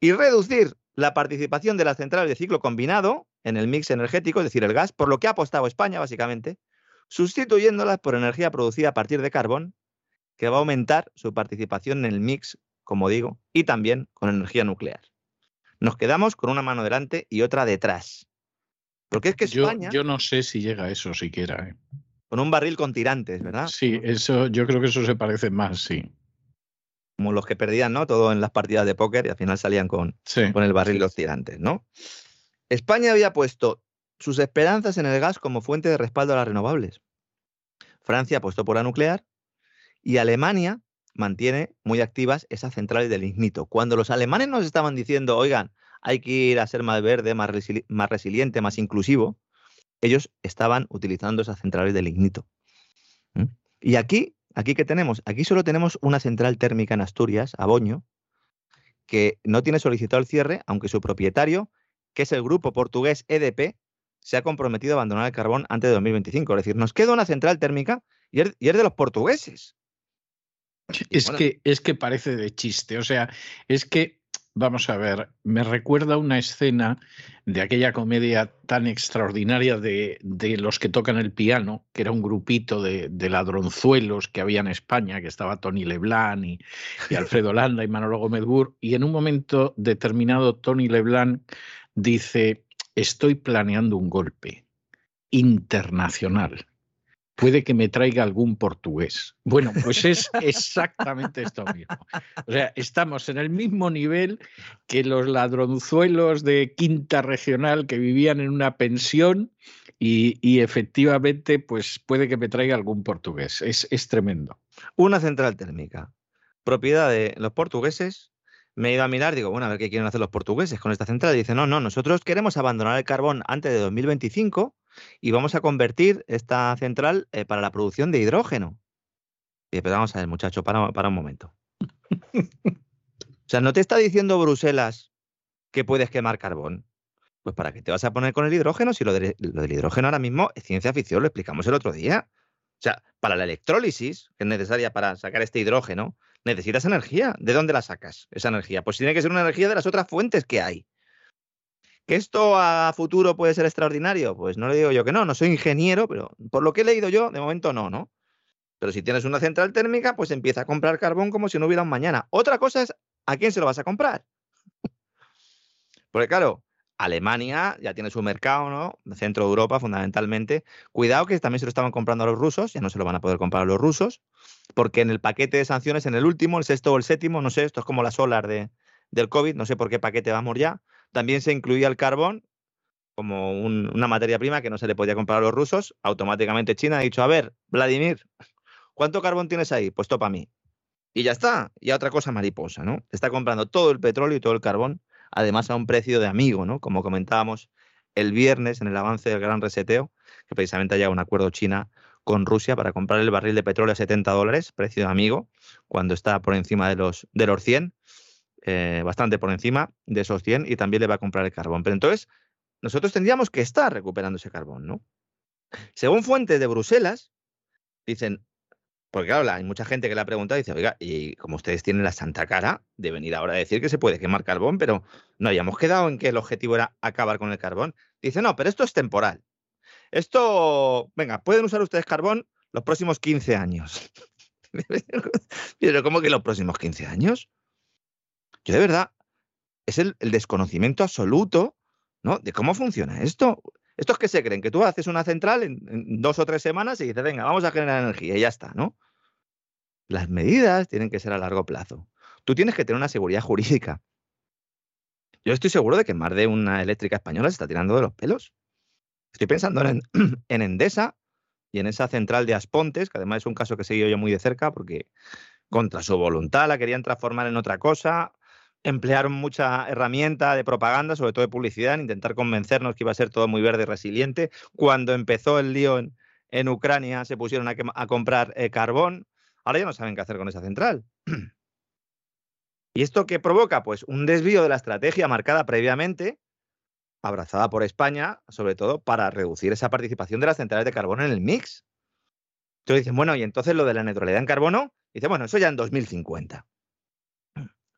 y reducir la participación de las centrales de ciclo combinado en el mix energético, es decir, el gas, por lo que ha apostado España, básicamente, sustituyéndolas por energía producida a partir de carbón, que va a aumentar su participación en el mix, como digo, y también con energía nuclear. Nos quedamos con una mano delante y otra detrás. Porque es que España... Yo, no sé si llega a eso siquiera. ¿eh? Con un barril con tirantes, ¿verdad? Sí, eso, yo creo que eso se parece más, sí. Como los que perdían, ¿no? Todo en las partidas de póker y al final salían con, con el barril los tirantes, ¿no? España había puesto sus esperanzas en el gas como fuente de respaldo a las renovables. Francia apostó por la nuclear y Alemania mantiene muy activas esas centrales del ignito. Cuando los alemanes nos estaban diciendo, oigan, hay que ir a ser más verde, más, más resiliente, más inclusivo, ellos estaban utilizando esas centrales de lignito. Y aquí, aquí que tenemos, aquí solo tenemos una central térmica en Asturias, Aboño, que no tiene solicitado el cierre, aunque su propietario, que es el grupo portugués EDP, se ha comprometido a abandonar el carbón antes de 2025. Es decir, nos queda una central térmica y es, de los portugueses. Es, que, es que parece de chiste. O sea, es que Vamos a ver, me recuerda una escena de aquella comedia tan extraordinaria de, los que tocan el piano, que era un grupito de, ladronzuelos que había en España, que estaba Tony Leblanc y, y Alfredo Landa y Manolo Gómez Burr, y en un momento determinado Tony Leblanc dice, estoy planeando un golpe internacional puede que me traiga algún portugués. Bueno, pues es exactamente esto mismo. O sea, estamos en el mismo nivel que los ladronzuelos de quinta regional que vivían en una pensión y, efectivamente, pues puede que me traiga algún portugués. Es, es tremendo. Una central térmica, propiedad de los portugueses. Me he ido a mirar, digo, bueno, a ver qué quieren hacer los portugueses con esta central. Y dice, no, no, nosotros queremos abandonar el carbón antes de 2025 y vamos a convertir esta central eh, para la producción de hidrógeno. Y pero vamos a ver, muchacho, para, para un momento. o sea, ¿no te está diciendo Bruselas que puedes quemar carbón? Pues ¿para qué te vas a poner con el hidrógeno si lo, del hidrógeno ahora mismo es ciencia ficción? Lo explicamos el otro día. O sea, para la electrólisis, que es necesaria para sacar este hidrógeno, necesitas energía. ¿De dónde la sacas esa energía? Pues tiene que ser una energía de las otras fuentes que hay. ¿Que esto a futuro puede ser extraordinario? Pues no le digo yo que no, no soy ingeniero, pero por lo que he leído yo, de momento no, ¿no? Pero si tienes una central térmica, pues empieza a comprar carbón como si no hubiera un mañana. Otra cosa es, ¿a quién se lo vas a comprar? Porque claro, Alemania ya tiene su mercado, ¿no? Centro de Europa, fundamentalmente. Cuidado que también se lo estaban comprando a los rusos, ya no se lo van a poder comprar a los rusos, porque en el paquete de sanciones, en el último, el sexto o el séptimo, no sé, esto es como la solar de, del COVID, no sé por qué paquete vamos ya, también se incluía el carbón como una materia prima que no se le podía comprar a los rusos. Automáticamente China ha dicho, a ver, Vladimir, ¿cuánto carbón tienes ahí? Pues topa a mí. Y ya está. Y a otra cosa mariposa, ¿no? Está comprando todo el petróleo y todo el carbón, además a un precio de amigo, ¿no? Como comentábamos el viernes en el avance del gran reseteo, que precisamente haya un acuerdo China con Rusia para comprar el barril de petróleo a 70 dólares, precio de amigo, cuando está por encima de los, de los 100. Eh, bastante por encima de esos 100 y también le va a comprar el carbón. Pero entonces, nosotros tendríamos que estar recuperando ese carbón, ¿no? Según fuentes de Bruselas, dicen, porque claro, hay mucha gente que le ha preguntado dice, oiga, y como ustedes tienen la santa cara de venir ahora a decir que se puede quemar carbón, pero no hayamos quedado en que el objetivo era acabar con el carbón. Dice, no, pero esto es temporal. Esto, venga, pueden usar ustedes carbón los próximos 15 años. pero ¿cómo que los próximos 15 años? Yo de verdad, es el, desconocimiento absoluto, ¿no? De cómo funciona esto. Estos que se creen que tú haces una central en, dos o tres semanas y dices, venga, vamos a generar energía y ya está, ¿no? Las medidas tienen que ser a largo plazo. Tú tienes que tener una seguridad jurídica. Yo estoy seguro de que más de una eléctrica española se está tirando de los pelos. Estoy pensando en, en Endesa y en esa central de Aspontes, que además es un caso que he seguido yo muy de cerca porque contra su voluntad la querían transformar en otra cosa emplearon mucha herramienta de propaganda, sobre todo de publicidad, en intentar convencernos que iba a ser todo muy verde y resiliente. Cuando empezó el lío en, Ucrania, se pusieron a, comprar eh, carbón. Ahora ya no saben qué hacer con esa central. ¿Y esto qué provoca? Pues un desvío de la estrategia marcada previamente, abrazada por España, sobre todo para reducir esa participación de las centrales de carbono en el mix. Entonces dicen, bueno, y entonces lo de la neutralidad en carbono, dice, bueno, eso ya en 2050.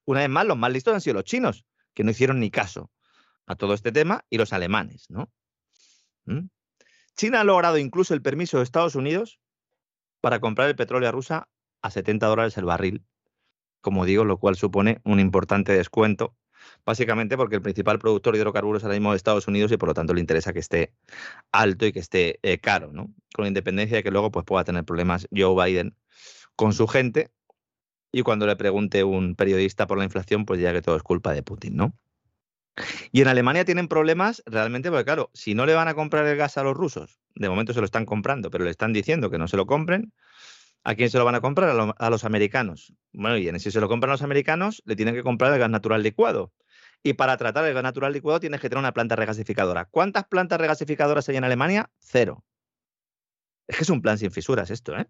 Una vez más, los más listos han sido los chinos, que no hicieron ni caso a todo este tema, y los alemanes, ¿no? ¿Mm? China ha logrado incluso el permiso de Estados Unidos para comprar el petróleo a Rusia a 70 dólares el barril, como digo, lo cual supone un importante descuento, básicamente porque el principal productor de hidrocarburos ahora mismo de Estados Unidos y por lo tanto le interesa que esté alto y que esté eh, caro, ¿no? Con independencia de que luego pues, pueda tener problemas Joe Biden con su gente y cuando le pregunte un periodista por la inflación, pues ya que todo es culpa de Putin, ¿no? Y en Alemania tienen problemas realmente porque, claro, si no le van a comprar el gas a los rusos, de momento se lo están comprando, pero le están diciendo que no se lo compren, ¿A quién se lo van a comprar? A, los americanos. Bueno, y si se lo compran a los americanos, le tienen que comprar el gas natural licuado. Y para tratar el gas natural licuado tienes que tener una planta regasificadora. ¿Cuántas plantas regasificadoras hay en Alemania? Cero. Es que es un plan sin fisuras esto, ¿eh?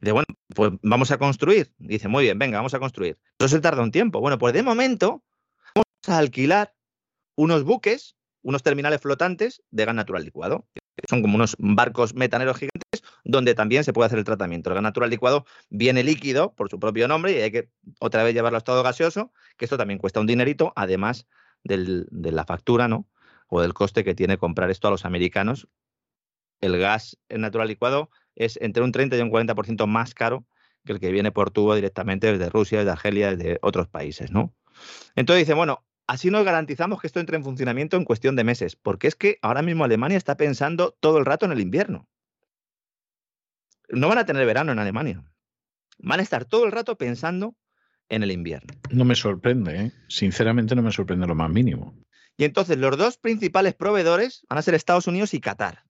De bueno, pues vamos a construir. Dice, muy bien, venga, vamos a construir. Eso se tarda un tiempo. Bueno, pues de momento vamos a alquilar unos buques, unos terminales flotantes de gas natural licuado. Son como unos barcos metaneros gigantes donde también se puede hacer el tratamiento. El gas natural licuado viene líquido por su propio nombre y hay que otra vez llevarlo a estado gaseoso, que esto también cuesta un dinerito, además de la factura, ¿no? O del coste que tiene comprar esto a los americanos. El gas natural licuado es entre un 30 y un 40% más caro que el que viene por tubo directamente desde Rusia, desde Argelia, desde otros países, ¿no? Entonces dice, bueno, así nos garantizamos que esto entre en funcionamiento en cuestión de meses, porque es que ahora mismo Alemania está pensando todo el rato en el invierno no van a tener verano en Alemania. Van a estar todo el rato pensando en el invierno. No me sorprende, ¿eh? sinceramente no me sorprende lo más mínimo. Y entonces los dos principales proveedores van a ser Estados Unidos y Qatar,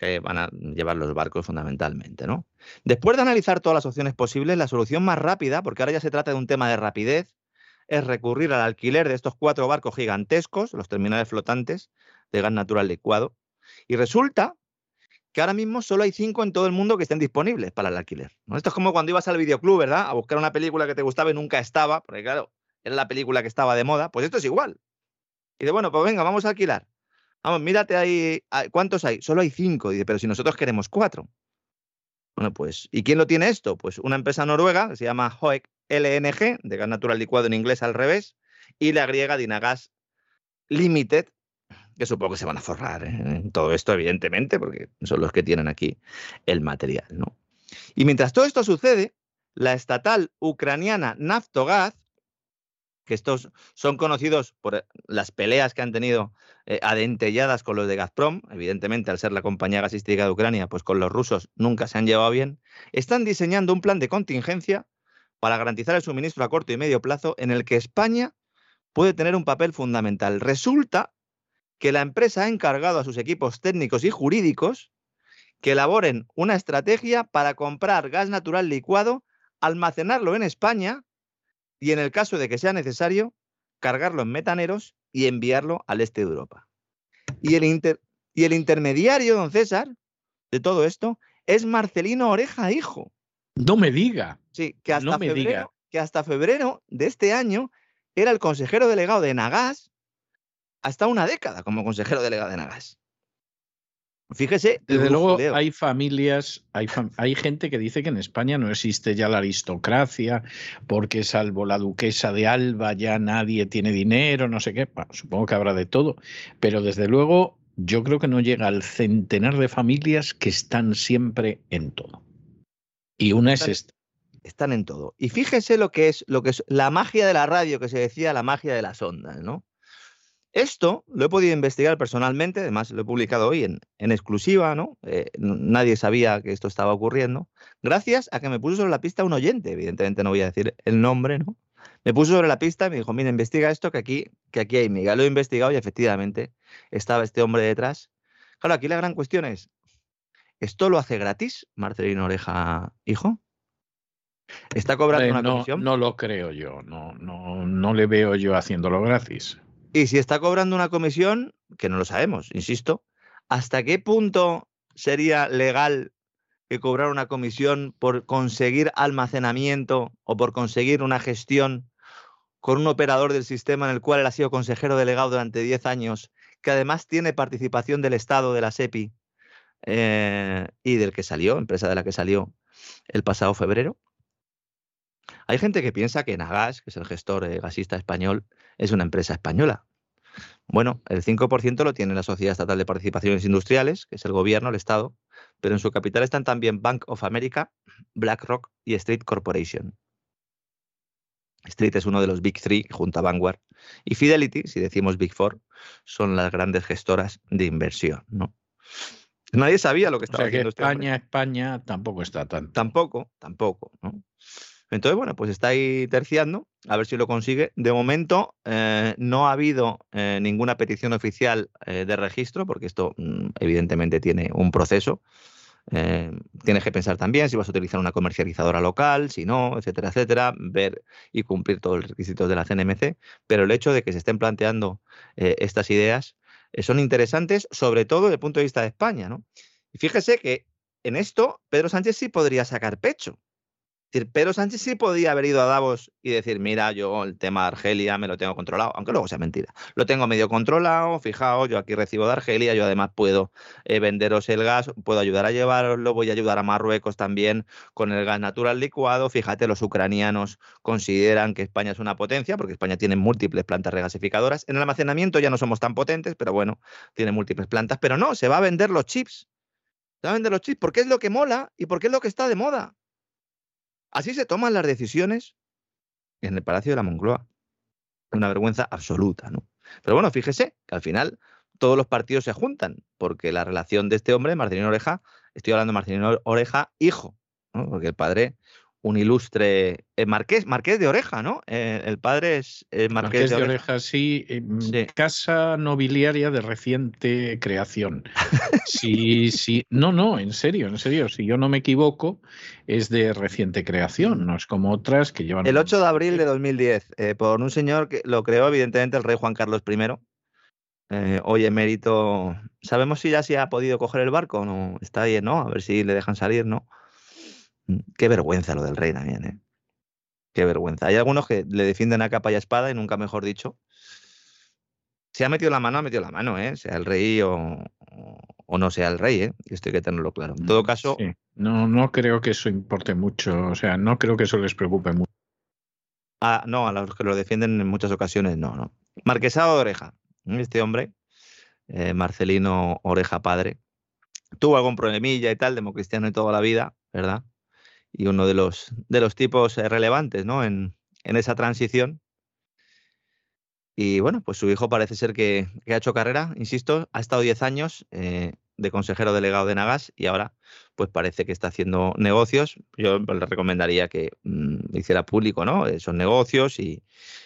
que van a llevar los barcos fundamentalmente. ¿no? Después de analizar todas las opciones posibles, la solución más rápida, porque ahora ya se trata de un tema de rapidez, es recurrir al alquiler de estos cuatro barcos gigantescos, los terminales flotantes de gas natural licuado. Y resulta que ahora mismo solo hay cinco en todo el mundo que estén disponibles para el alquiler. Esto es como cuando ibas al videoclub, ¿verdad? A buscar una película que te gustaba y nunca estaba, porque claro, era la película que estaba de moda. Pues esto es igual. Y dice, bueno, pues venga, vamos a alquilar. Vamos, mírate ahí, ¿cuántos hay? Solo hay cinco. Dice, pero si nosotros queremos cuatro. Bueno, pues, ¿y quién lo tiene esto? Pues una empresa noruega que se llama Hoek LNG, de gas natural licuado en inglés al revés, y la griega Dinagas Limited, que supongo que se van a forrar ¿eh? en todo esto, evidentemente, porque son los que tienen aquí el material. ¿no? Y mientras todo esto sucede, la estatal ucraniana Naftogaz, que estos son conocidos por las peleas que han tenido eh, adentelladas con los de Gazprom, evidentemente al ser la compañía gasística de Ucrania, pues con los rusos nunca se han llevado bien, están diseñando un plan de contingencia para garantizar el suministro a corto y medio plazo en el que España puede tener un papel fundamental. Resulta que la empresa ha encargado a sus equipos técnicos y jurídicos que elaboren una estrategia para comprar gas natural licuado, almacenarlo en España y, en el caso de que sea necesario, cargarlo en metaneros y enviarlo al este de Europa. Y el, y el intermediario, don César, de todo esto, es Marcelino Oreja, hijo. No me diga. Sí, que hasta, febrero, que hasta febrero de este año era el consejero delegado de Nagas hasta una década como consejero delegado de Nagas. Fíjese. Desde luego hay familias, hay, hay, gente que dice que en España no existe ya la aristocracia, porque salvo la duquesa de Alba ya nadie tiene dinero, no sé qué. supongo que habrá de todo, pero desde luego yo creo que no llega al centenar de familias que están siempre en todo. Y una es esta. Están en todo. Y fíjese lo que es, lo que es la magia de la radio, que se decía la magia de las ondas, ¿no? Esto lo he podido investigar personalmente, además lo he publicado hoy en, exclusiva, ¿no? Eh, nadie sabía que esto estaba ocurriendo, gracias a que me puso sobre la pista un oyente, evidentemente no voy a decir el nombre, ¿no? Me puso sobre la pista y me dijo, mira, investiga esto que aquí, que aquí hay miga. Lo he investigado y efectivamente estaba este hombre detrás. Claro, aquí la gran cuestión es, ¿esto lo hace gratis Marcelino Oreja, hijo? ¿Está cobrando Eh, una no, comisión? no lo creo yo, no, no, no le veo yo haciéndolo gratis. Y si está cobrando una comisión, que no lo sabemos, insisto, ¿hasta qué punto sería legal que cobrar una comisión por conseguir almacenamiento o por conseguir una gestión con un operador del sistema en el cual él ha sido consejero delegado durante 10 años, que además tiene participación del Estado, de la SEPI, eh, y del que salió, empresa de la que salió el pasado febrero? Hay gente que piensa que Nagas, que es el gestor eh, gasista español, es una empresa española. Bueno, el 5% lo tiene la Sociedad Estatal de Participaciones Industriales, que es el gobierno, el Estado, pero en su capital están también Bank of America, BlackRock y Street Corporation. Street es uno de los Big Three junto a Vanguard. Y Fidelity, si decimos Big Four, son las grandes gestoras de inversión. ¿no? Nadie sabía lo que O estaba que haciendo este. España, España tampoco está tan. Tampoco, tampoco. ¿no? Entonces, bueno, pues está ahí terciando, a ver si lo consigue. De momento, eh, no ha habido eh, ninguna petición oficial eh, de registro, porque esto mm, evidentemente tiene un proceso. Tienes que pensar también si vas a utilizar una comercializadora local, si no, etcétera, etcétera, ver y cumplir todos los requisitos de la CNMC. Pero el hecho de que se estén planteando estas ideas son interesantes, sobre todo desde el punto de vista de España. ¿no? Y fíjese que en esto Pedro Sánchez sí podría sacar pecho. Pedro Sánchez sí podía haber ido a Davos y decir, mira, yo el tema de Argelia me lo tengo controlado, aunque luego sea mentira. Lo tengo medio controlado, fijaos, yo aquí recibo de Argelia, yo además puedo eh, venderos el gas, puedo ayudar a llevaroslo, voy a ayudar a Marruecos también con el gas natural licuado. Fíjate, los ucranianos consideran que España es una potencia, porque España tiene múltiples plantas regasificadoras. En el almacenamiento ya no somos tan potentes, pero bueno, tiene múltiples plantas. Pero no, se va a vender los chips. Se va a vender los chips porque es lo que mola y porque es lo que está de moda. Así se toman las decisiones en el Palacio de la Moncloa. Una vergüenza absoluta, ¿no? Pero bueno, fíjese que al final todos los partidos se juntan, porque la relación de este hombre, Marcelino Oreja, estoy hablando de Marcelino Oreja, hijo, ¿no? porque el padre, un ilustre eh, marqués, marqués de Oreja, ¿no? Eh, el padre es eh, marqués, Marqués de de Oreja. Oreja, sí, Sí. casa nobiliaria de reciente creación. Sí, sí, no, no, en serio, en serio, si yo no me equivoco, es de reciente creación, no es como otras que llevan... El 8 de abril de 2010, eh, por un señor que lo creó evidentemente el rey Juan Carlos I. Hoy emérito, ¿sabemos si ya se ha podido coger el barco? No, está ahí, ¿no? A ver si le dejan salir, ¿no? Mm, Qué vergüenza lo del rey también, ¿eh? Qué vergüenza. Hay algunos que le defienden a capa y a espada y nunca mejor dicho. Si ha metido la mano, ha metido la mano, ¿eh? Sea el rey o, o- no sea el rey, ¿eh? Y esto hay que tenerlo claro. En todo caso, Sí, No, no creo que eso importe mucho, o sea, no creo que eso les preocupe mucho. Ah, no, a los que lo defienden en muchas ocasiones, no, no. Marquesado de Oreja, este hombre, eh, Marcelino Oreja padre, tuvo algún problemilla y tal, democristiano y toda la vida, ¿verdad? Y uno de los, de los tipos eh, relevantes, ¿no? En, en esa transición. Y bueno, pues su hijo parece ser que, ha hecho carrera, insisto, ha estado 10 años eh, de consejero delegado de Nagas y ahora pues parece que está haciendo negocios. Yo le recomendaría que mm, hiciera público ¿no? esos negocios y,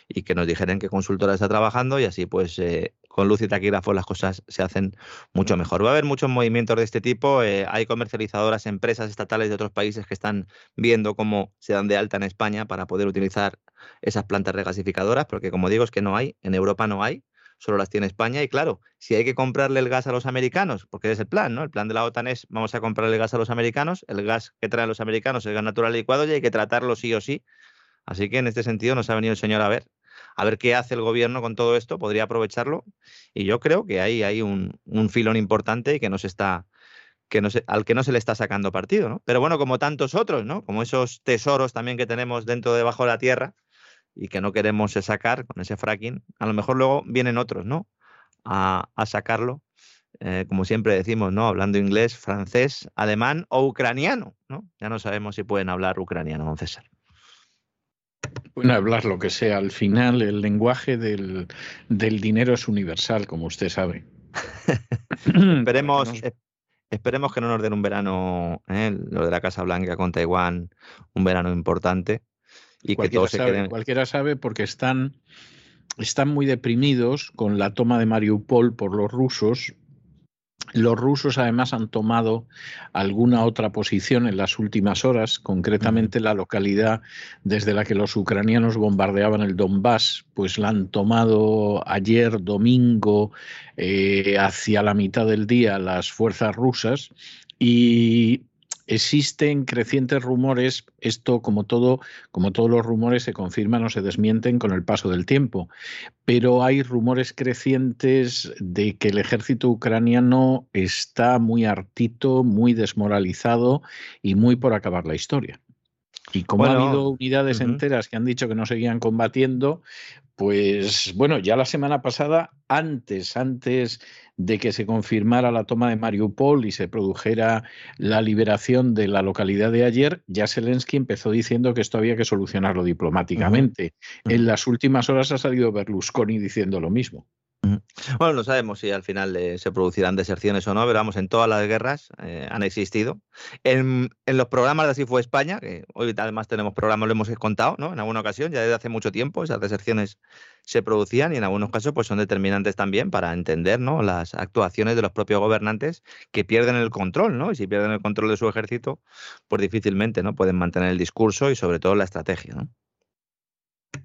y que nos dijeran qué consultora está trabajando y así pues eh, con luz y taquígrafo las cosas se hacen mucho mejor. Va a haber muchos movimientos de este tipo. eh, hay comercializadoras, empresas estatales de otros países que están viendo cómo se dan de alta en España para poder utilizar esas plantas regasificadoras, porque como digo es que no hay, en Europa no hay solo las tiene España y claro, si hay que comprarle el gas a los americanos, porque es el plan, ¿no? El plan de la OTAN es vamos a comprarle el gas a los americanos, el gas que traen los americanos es el gas natural licuado y hay que tratarlo sí o sí. Así que en este sentido nos ha venido el señor a ver, a ver qué hace el gobierno con todo esto, podría aprovecharlo y yo creo que ahí hay un, filón importante y que no se está que no se, al que no se le está sacando partido, ¿no? Pero bueno, como tantos otros, ¿no? Como esos tesoros también que tenemos dentro debajo de la tierra, y que no queremos sacar con ese fracking, a lo mejor luego vienen otros, ¿no? A, a sacarlo, eh, como siempre decimos, ¿no? Hablando inglés, francés, alemán o ucraniano, ¿no? Ya no sabemos si pueden hablar ucraniano, don César. Pueden hablar lo que sea, al final el lenguaje del, del dinero es universal, como usted sabe. Esperemos, esperemos que no nos den un verano, ¿eh? lo de la Casa Blanca con Taiwán, un verano importante y que todos se queden. cualquiera sabe porque están, están muy deprimidos con la toma de Mariupol por los rusos Los rusos además han tomado alguna otra posición en las últimas horas, concretamente la localidad desde la que los ucranianos bombardeaban el Donbass, pues la han tomado ayer domingo eh, hacia la mitad del día las fuerzas rusas y existen crecientes rumores, esto como todo, como todos los rumores se confirman o se desmienten con el paso del tiempo, pero hay rumores crecientes de que el ejército ucraniano está muy hartito, muy desmoralizado y muy por acabar la historia. Y como ha habido unidades enteras que han dicho que no seguían combatiendo, pues bueno, ya la semana pasada, antes, antes de que se confirmara la toma de Mariupol y se produjera la liberación de la localidad de ayer, ya Zelensky empezó diciendo que esto había que solucionarlo diplomáticamente. En las últimas horas ha salido Berlusconi diciendo lo mismo. Bueno, no sabemos si al final eh, se producirán deserciones o no, pero vamos, en todas las guerras eh, han existido. En, los programas de Así fue España, que hoy además tenemos programas, lo hemos contado, ¿no? En alguna ocasión, ya desde hace mucho tiempo, esas deserciones se producían y en algunos casos pues son determinantes también para entender, ¿no? Las actuaciones de los propios gobernantes que pierden el control, ¿no? Y si pierden el control de su ejército, pues difícilmente, ¿no? Pueden mantener el discurso y sobre todo la estrategia, ¿no?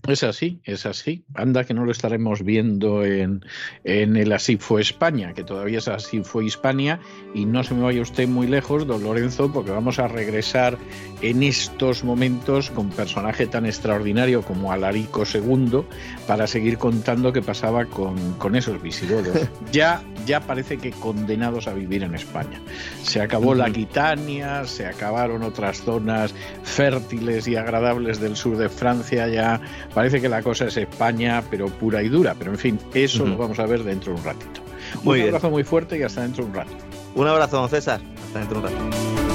Es así, es así. Anda que no lo estaremos viendo en, en, el Así fue España, que todavía es Así fue Hispania. Y no se me vaya usted muy lejos, don Lorenzo, porque vamos a regresar en estos momentos con personaje tan extraordinario como Alarico II para seguir contando qué pasaba con, con esos visigodos. ya, ya parece que condenados a vivir en España. Se acabó la Aquitania, se acabaron otras zonas fértiles y agradables del sur de Francia ya Parece que la cosa es España, pero pura y dura. Pero en fin, eso lo vamos a ver dentro de un ratito. un abrazo muy fuerte y hasta dentro de un rato. Un abrazo, don César. Hasta dentro de un rato.